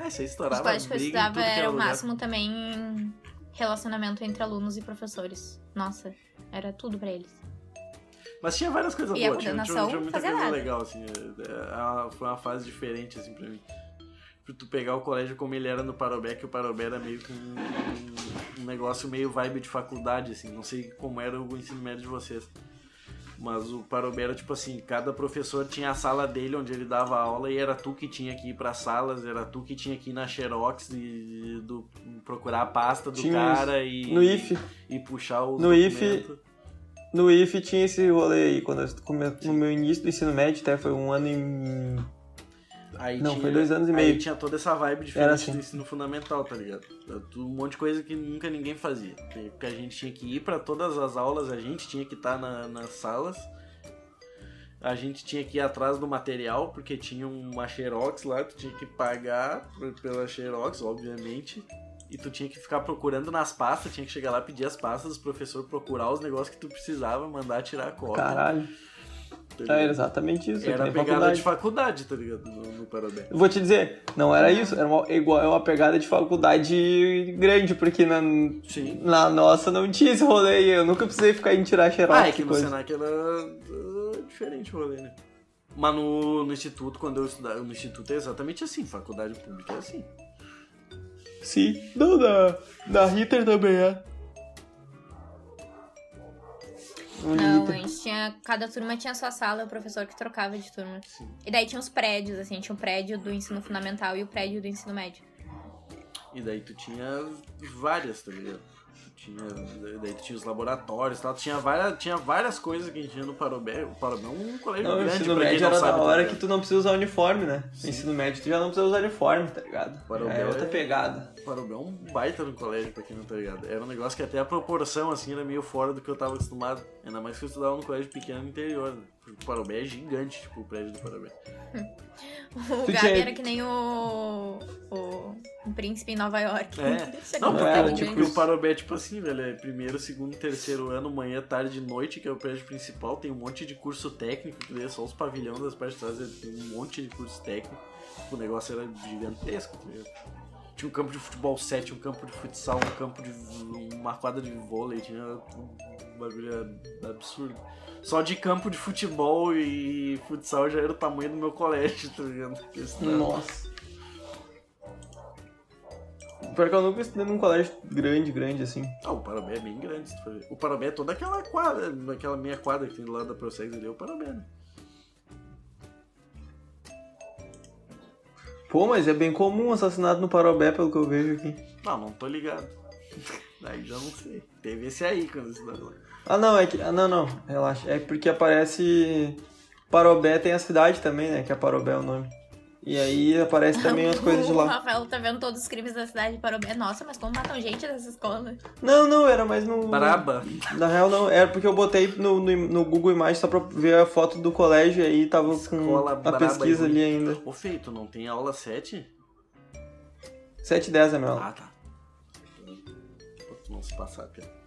A: É,
C: Os
A: estourava
C: colégios que eu
A: briga em
C: estudava
A: que
C: era o
A: lugar.
C: máximo também relacionamento entre alunos e professores. Nossa, era tudo pra eles.
A: Mas tinha várias coisas
C: E a
A: boas, tinha, tinha,
C: coordenação
A: tinha muita
C: fazia
A: coisa
C: nada.
A: legal, assim. é, é, foi uma fase diferente, assim, pra mim. Pra tu pegar o colégio como ele era no Parobé, que o Parobé era meio que um- um negócio meio vibe de faculdade, assim. Não sei como era o ensino médio de vocês. Mas o Parobé era tipo assim, cada professor tinha a sala dele onde ele dava aula e era tu que tinha que ir para salas, era tu que tinha que ir na Xerox e do, procurar a pasta do
B: Tinha
A: cara e,
B: No IF,
A: e puxar o
B: No IF, no IF tinha esse rolê aí, quando eu no meu início do ensino médio, até foi um ano e...
A: Aí
B: Não,
A: tinha-
B: foi dois anos e
A: Aí
B: meio.
A: tinha toda essa vibe diferente
B: assim.
A: do ensino fundamental, tá ligado? Um monte de coisa que nunca ninguém fazia. Porque a gente tinha que ir pra todas as aulas, a gente tinha que estar na- nas salas. A gente tinha que ir atrás do material, porque tinha uma Xerox lá, tu tinha que pagar pela Xerox, obviamente. E tu tinha que ficar procurando nas pastas, tinha que chegar lá, pedir as pastas, o professor procurar os negócios que tu precisava, mandar tirar a cópia.
B: Caralho,
A: tá
B: é
A: ligado?
B: exatamente isso.
A: Era
B: é
A: a pegada
B: faculdade.
A: de faculdade, tá ligado? No, no Parabéns.
B: Eu Vou te dizer, não era isso, era uma, igual, é uma pegada de faculdade grande, porque na,
A: Sim.
B: na nossa não tinha esse rolê aí, eu nunca precisei ficar em tirar xerox
A: Ah, é que no
B: coisa.
A: Senac era uh, diferente o rolê, né? Mas no, no instituto, quando eu estudava, no instituto é exatamente assim, faculdade pública é assim.
B: Sim, não, da Ritter também é. No
C: Não, a
B: Ritter.
C: gente tinha. Cada turma tinha sua sala, o professor que trocava de turma.
A: Sim.
C: E daí tinha os prédios, assim, tinha o prédio do ensino fundamental e o prédio do ensino médio.
A: E daí tu tinha várias, tá ligado? Tinha, daí tu tinha os laboratórios e tal, tinha várias, tinha várias coisas que a gente tinha no Parobé. O Parobé é um colégio
B: Não, o
A: grande,
B: ensino
A: pra quem
B: médio era
A: sabe.
B: da
A: tá
B: hora que tu não precisa usar uniforme, né?
A: Sim.
B: No ensino médio tu já não precisa usar uniforme, tá ligado?
A: Para o
B: Já é outra
A: é-
B: pegada.
A: O Parobé é um baita no colégio, pra quem não tá ligado. Era um negócio que até a proporção, assim, era meio fora do que eu tava acostumado. Ainda mais que eu estudava num colégio pequeno no interior, né? O Parobé é gigante, tipo, o prédio do Parobé.
C: O
B: Tu
C: Gabi
B: tinha-
C: era que nem o. o. um príncipe em Nova York.
A: É. [LAUGHS] Não,
B: É,
A: porque,
C: prédio
A: tipo, o Parobé é tipo assim, velho, é primeiro, segundo, terceiro ano, manhã, tarde e noite, que é o prédio principal, tem um monte de curso técnico, que daí é só os pavilhões das partes de trás, tem um monte de curso técnico. O negócio era gigantesco, tá ligado? Tinha um campo de futebol 7, um campo de futsal, um campo de. uma quadra de vôlei, tinha um bagulho absurdo. Só de campo de futebol e futsal já era o tamanho do meu colégio, tá ligado? Estudava.
B: Nossa. Pior que eu nunca estudei num colégio grande, grande assim.
A: Ah, o Parabé é bem grande, se tu for ver. O Parabé é toda aquela quadra, aquela meia quadra que tem lado da Prosegs ali, é o Parabé, né?
B: Pô, mas é bem comum um assassinato no Parobé, pelo que eu vejo aqui.
A: Não, não tô ligado. [LAUGHS] Aí já não sei. Teve esse aí quando eu estudava lá.
B: Ah, não, é que. Ah, não, não, relaxa. É porque aparece. Parobé tem a cidade também, né? Que é Parobé o nome. E aí aparece também as [LAUGHS] coisas de
C: O
B: lá.
C: Rafael tá vendo todos os crimes da cidade de Parobé. Nossa, mas como matam gente nessa escola?
B: Não, não, era mais no.
A: Braba.
B: Na real, não. Era porque eu botei no, no, no Google Imagens só pra ver a foto do colégio e aí tava com
A: Escola
B: a
A: braba
B: pesquisa ali ainda.
A: Ô, Feito, não tem aula 7?
B: 7 e 10 é meu.
A: Ah, tá. Não se passar, Pia.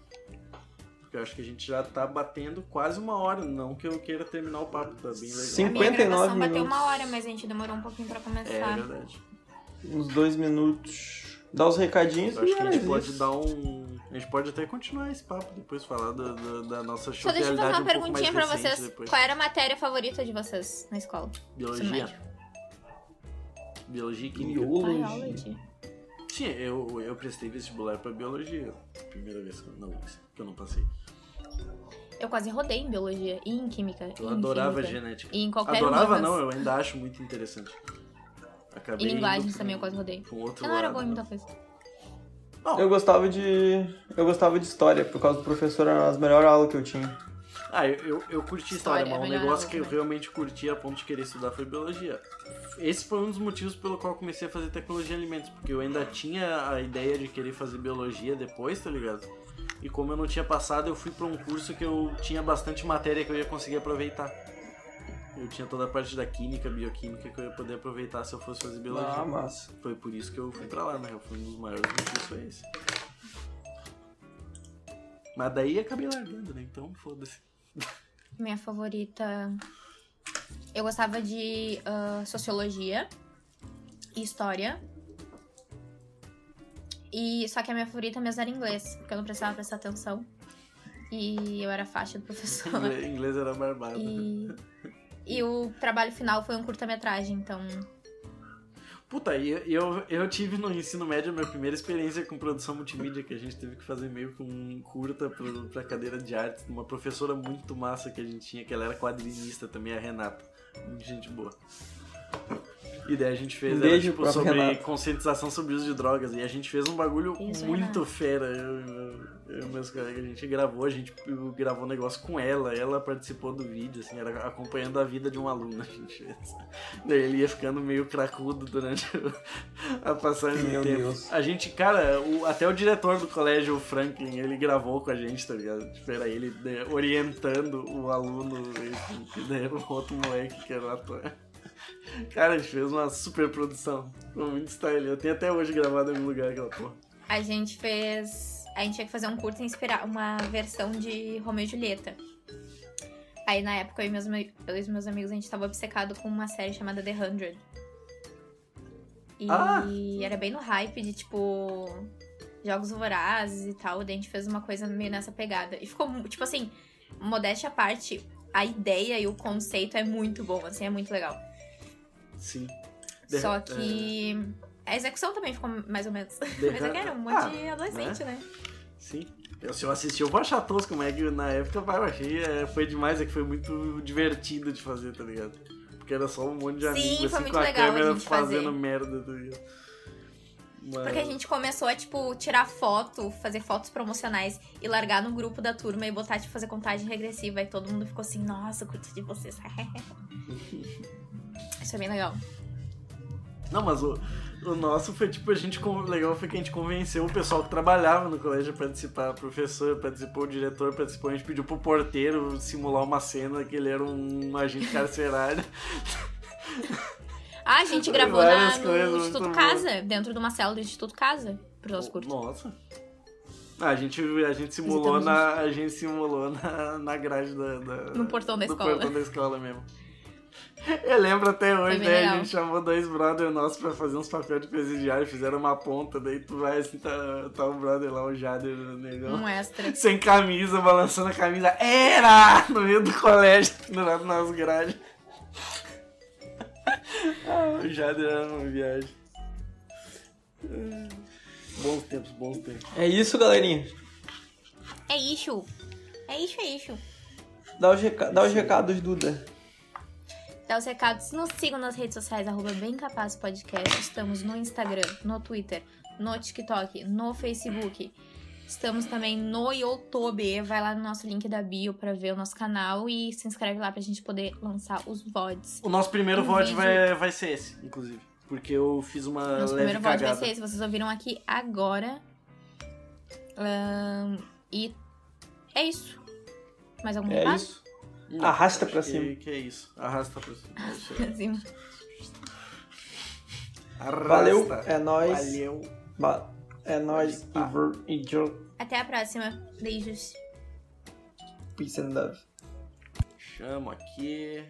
A: Eu acho que a gente já tá batendo quase uma hora. Não que eu queira terminar o papo, tá bem legal.
B: Sim.
C: A minha
B: 59
C: gravação bateu
B: minutos.
C: uma hora, mas a gente demorou um pouquinho pra
A: É
C: começar.
A: verdade.
B: Uns dois minutos. Dá os recadinhos
A: Eu acho que a
B: era
A: gente pode
B: isso.
A: dar um. A gente pode até continuar esse papo depois, falar da, da, da nossa
C: Só deixa eu fazer uma
A: um
C: perguntinha pra vocês.
A: depois.
C: Qual era a matéria favorita de vocês na escola?
A: Biologia. Biologia e química.
B: Biologia.
C: Biology.
A: Sim, eu, eu prestei vestibular pra biologia. Primeira vez que eu não, que eu não passei.
C: Eu quase rodei em biologia e em química.
A: Eu
C: em
A: adorava
C: química,
A: genética.
C: E em qualquer
A: Adorava não, eu ainda acho muito interessante. Acabei
C: E linguagens também eu quase rodei.
A: um outro
C: Eu não era boa em
A: né?
C: muita coisa.
B: Eu gostava de. Eu gostava de história, por causa do professor, era as melhores aulas que eu tinha.
A: Ah, eu, eu, eu curti história,
C: História,
A: mas um
C: melhor
A: negócio que eu realmente curti a ponto de querer estudar foi biologia. Esse foi um dos motivos pelo qual eu comecei a fazer tecnologia de alimentos, porque eu ainda tinha a ideia de querer fazer biologia depois, tá ligado? E como eu não tinha passado, eu fui pra um curso que eu tinha bastante matéria que eu ia conseguir aproveitar. Eu tinha toda a parte da química, bioquímica que eu ia poder aproveitar se eu fosse fazer biologia.
B: Ah, massa.
A: Foi por isso que eu fui pra lá, né? Foi um dos maiores motivos foi esse. Mas daí acabei largando, né? Então foda-se.
C: Minha favorita. Eu gostava de ah, sociologia e história. E só que a minha favorita mesmo era inglês, porque eu não precisava prestar atenção. E eu era faixa do professor.
A: Inglês, inglês era barbado.
C: E, e o trabalho final foi um curta-metragem, então.
A: Puta, eu, eu, eu tive no ensino médio a minha primeira experiência com produção multimídia, que a gente teve que fazer meio com um curta pro, pra cadeira de arte. Uma professora muito massa que a gente tinha, que ela era quadrinista também, a Renata. Gente boa. E daí a gente fez
B: Um
A: era, tipo, sobre
B: Renata.
A: conscientização sobre o uso de drogas. E a gente fez um bagulho
C: Isso,
A: muito
C: Renata.
A: fera. Eu, eu, eu e meus colegas, a gente gravou, a gente gravou um negócio com ela. Ela participou do vídeo, assim, era acompanhando a vida de um aluno. [LAUGHS] A gente fez. Daí ele ia ficando meio cracudo durante a passagem
B: Meu
A: do tempo.
B: Deus.
A: A gente, cara, o- até o diretor do colégio, o Franklin, ele gravou com a gente, tá ligado? Tipo, era ele né, orientando o aluno, daí o outro moleque que era ator. Cara, a gente fez uma super produção. Ficou muito style. Eu tenho até hoje gravado em algum lugar aquela porra.
C: A gente fez. A gente tinha que fazer um curta inspirar uma versão de Romeu e Julieta. Aí na época eu e meus, eu e meus amigos a gente tava obcecado com uma série chamada The Hundred. E
A: Ah!
C: era bem no hype de tipo. Jogos vorazes e tal. Daí a gente fez uma coisa meio nessa pegada. E ficou, tipo assim, modéstia à parte, a ideia e o conceito é muito bom, assim, é muito legal.
A: Sim. The-
C: Só que. A execução também ficou mais ou menos.
A: The
C: Mas é que era um monte
A: Ah,
C: de adolescente, né?
A: Sim. Eu, se eu assisti, eu vou achar tosco, mas é na época vai, eu achei. é, foi demais, é que foi muito divertido de fazer, tá ligado? Porque era só um monte de amigos assim, com a
C: a
A: câmera
C: gente
A: fazendo
C: fazer.
A: merda, tá ligado? Mas...
C: Porque a gente começou a, tipo, tirar foto, fazer fotos promocionais e largar no grupo da turma e botar, tipo, fazer contagem regressiva. E todo mundo ficou assim, nossa, eu curto de vocês. [LAUGHS] Isso é bem legal.
A: Não, mas o, o nosso foi tipo, a gente. con- legal foi que a gente convenceu o pessoal que trabalhava no colégio a participar. O professor participou, o diretor participou. A gente pediu pro porteiro simular uma cena que ele era um agente carcerário.
C: Ah, a gente gravou na, no Instituto. Casa, dentro de uma cela do Instituto Casa, pros nossos curtos.
A: Nossa. Ah, a gente, a gente simulou,
C: Visitamos
A: na, a gente simulou na, na grade da, da-
C: No portão da escola.
A: portão da escola mesmo. Eu lembro até hoje, né? A
C: legal.
A: gente chamou dois brothers nossos pra fazer uns papéis de presidiário, fizeram uma ponta, daí tu vai assim, tá, tá o brother lá, o Jader, o negão.
C: Um extra.
A: Sem camisa, balançando a camisa. Era! No meio do colégio, pendurado nas grades. Ah, o Jader era uma viagem. Bons tempos, bons tempos.
B: É isso, galerinha.
C: É isso. É isso, é isso.
B: Dá os, reca- dá os recados, Duda.
C: Dá os recados. Nos sigam nas redes sociais, arroba Bem Capaz Podcast. Estamos no Instagram, no Twitter, no TikTok, no Facebook. Estamos também no YouTube. Vai lá no nosso link da bio pra ver o nosso canal e se inscreve lá pra gente poder lançar os VODs.
A: O nosso primeiro
C: Um
A: VOD
C: vídeo.
A: vai, vai ser esse, inclusive. Porque eu fiz uma
C: Nosso
A: leve
C: primeiro VOD vai
A: cagada.
C: ser esse. Vocês ouviram aqui agora. Ahn, e é isso. Mais algum
B: É
C: recado?
B: isso.
A: Não,
B: Arrasta pra
A: que-
B: cima.
A: Que é isso. Arrasta pra cima. Isso aí.
C: Sim.
A: Arrasta.
B: Valeu, é nóis.
A: Valeu.
B: Ba- É nóis. E Joe.
C: Até a próxima. Beijos.
B: Peace and love.
A: Chamo aqui.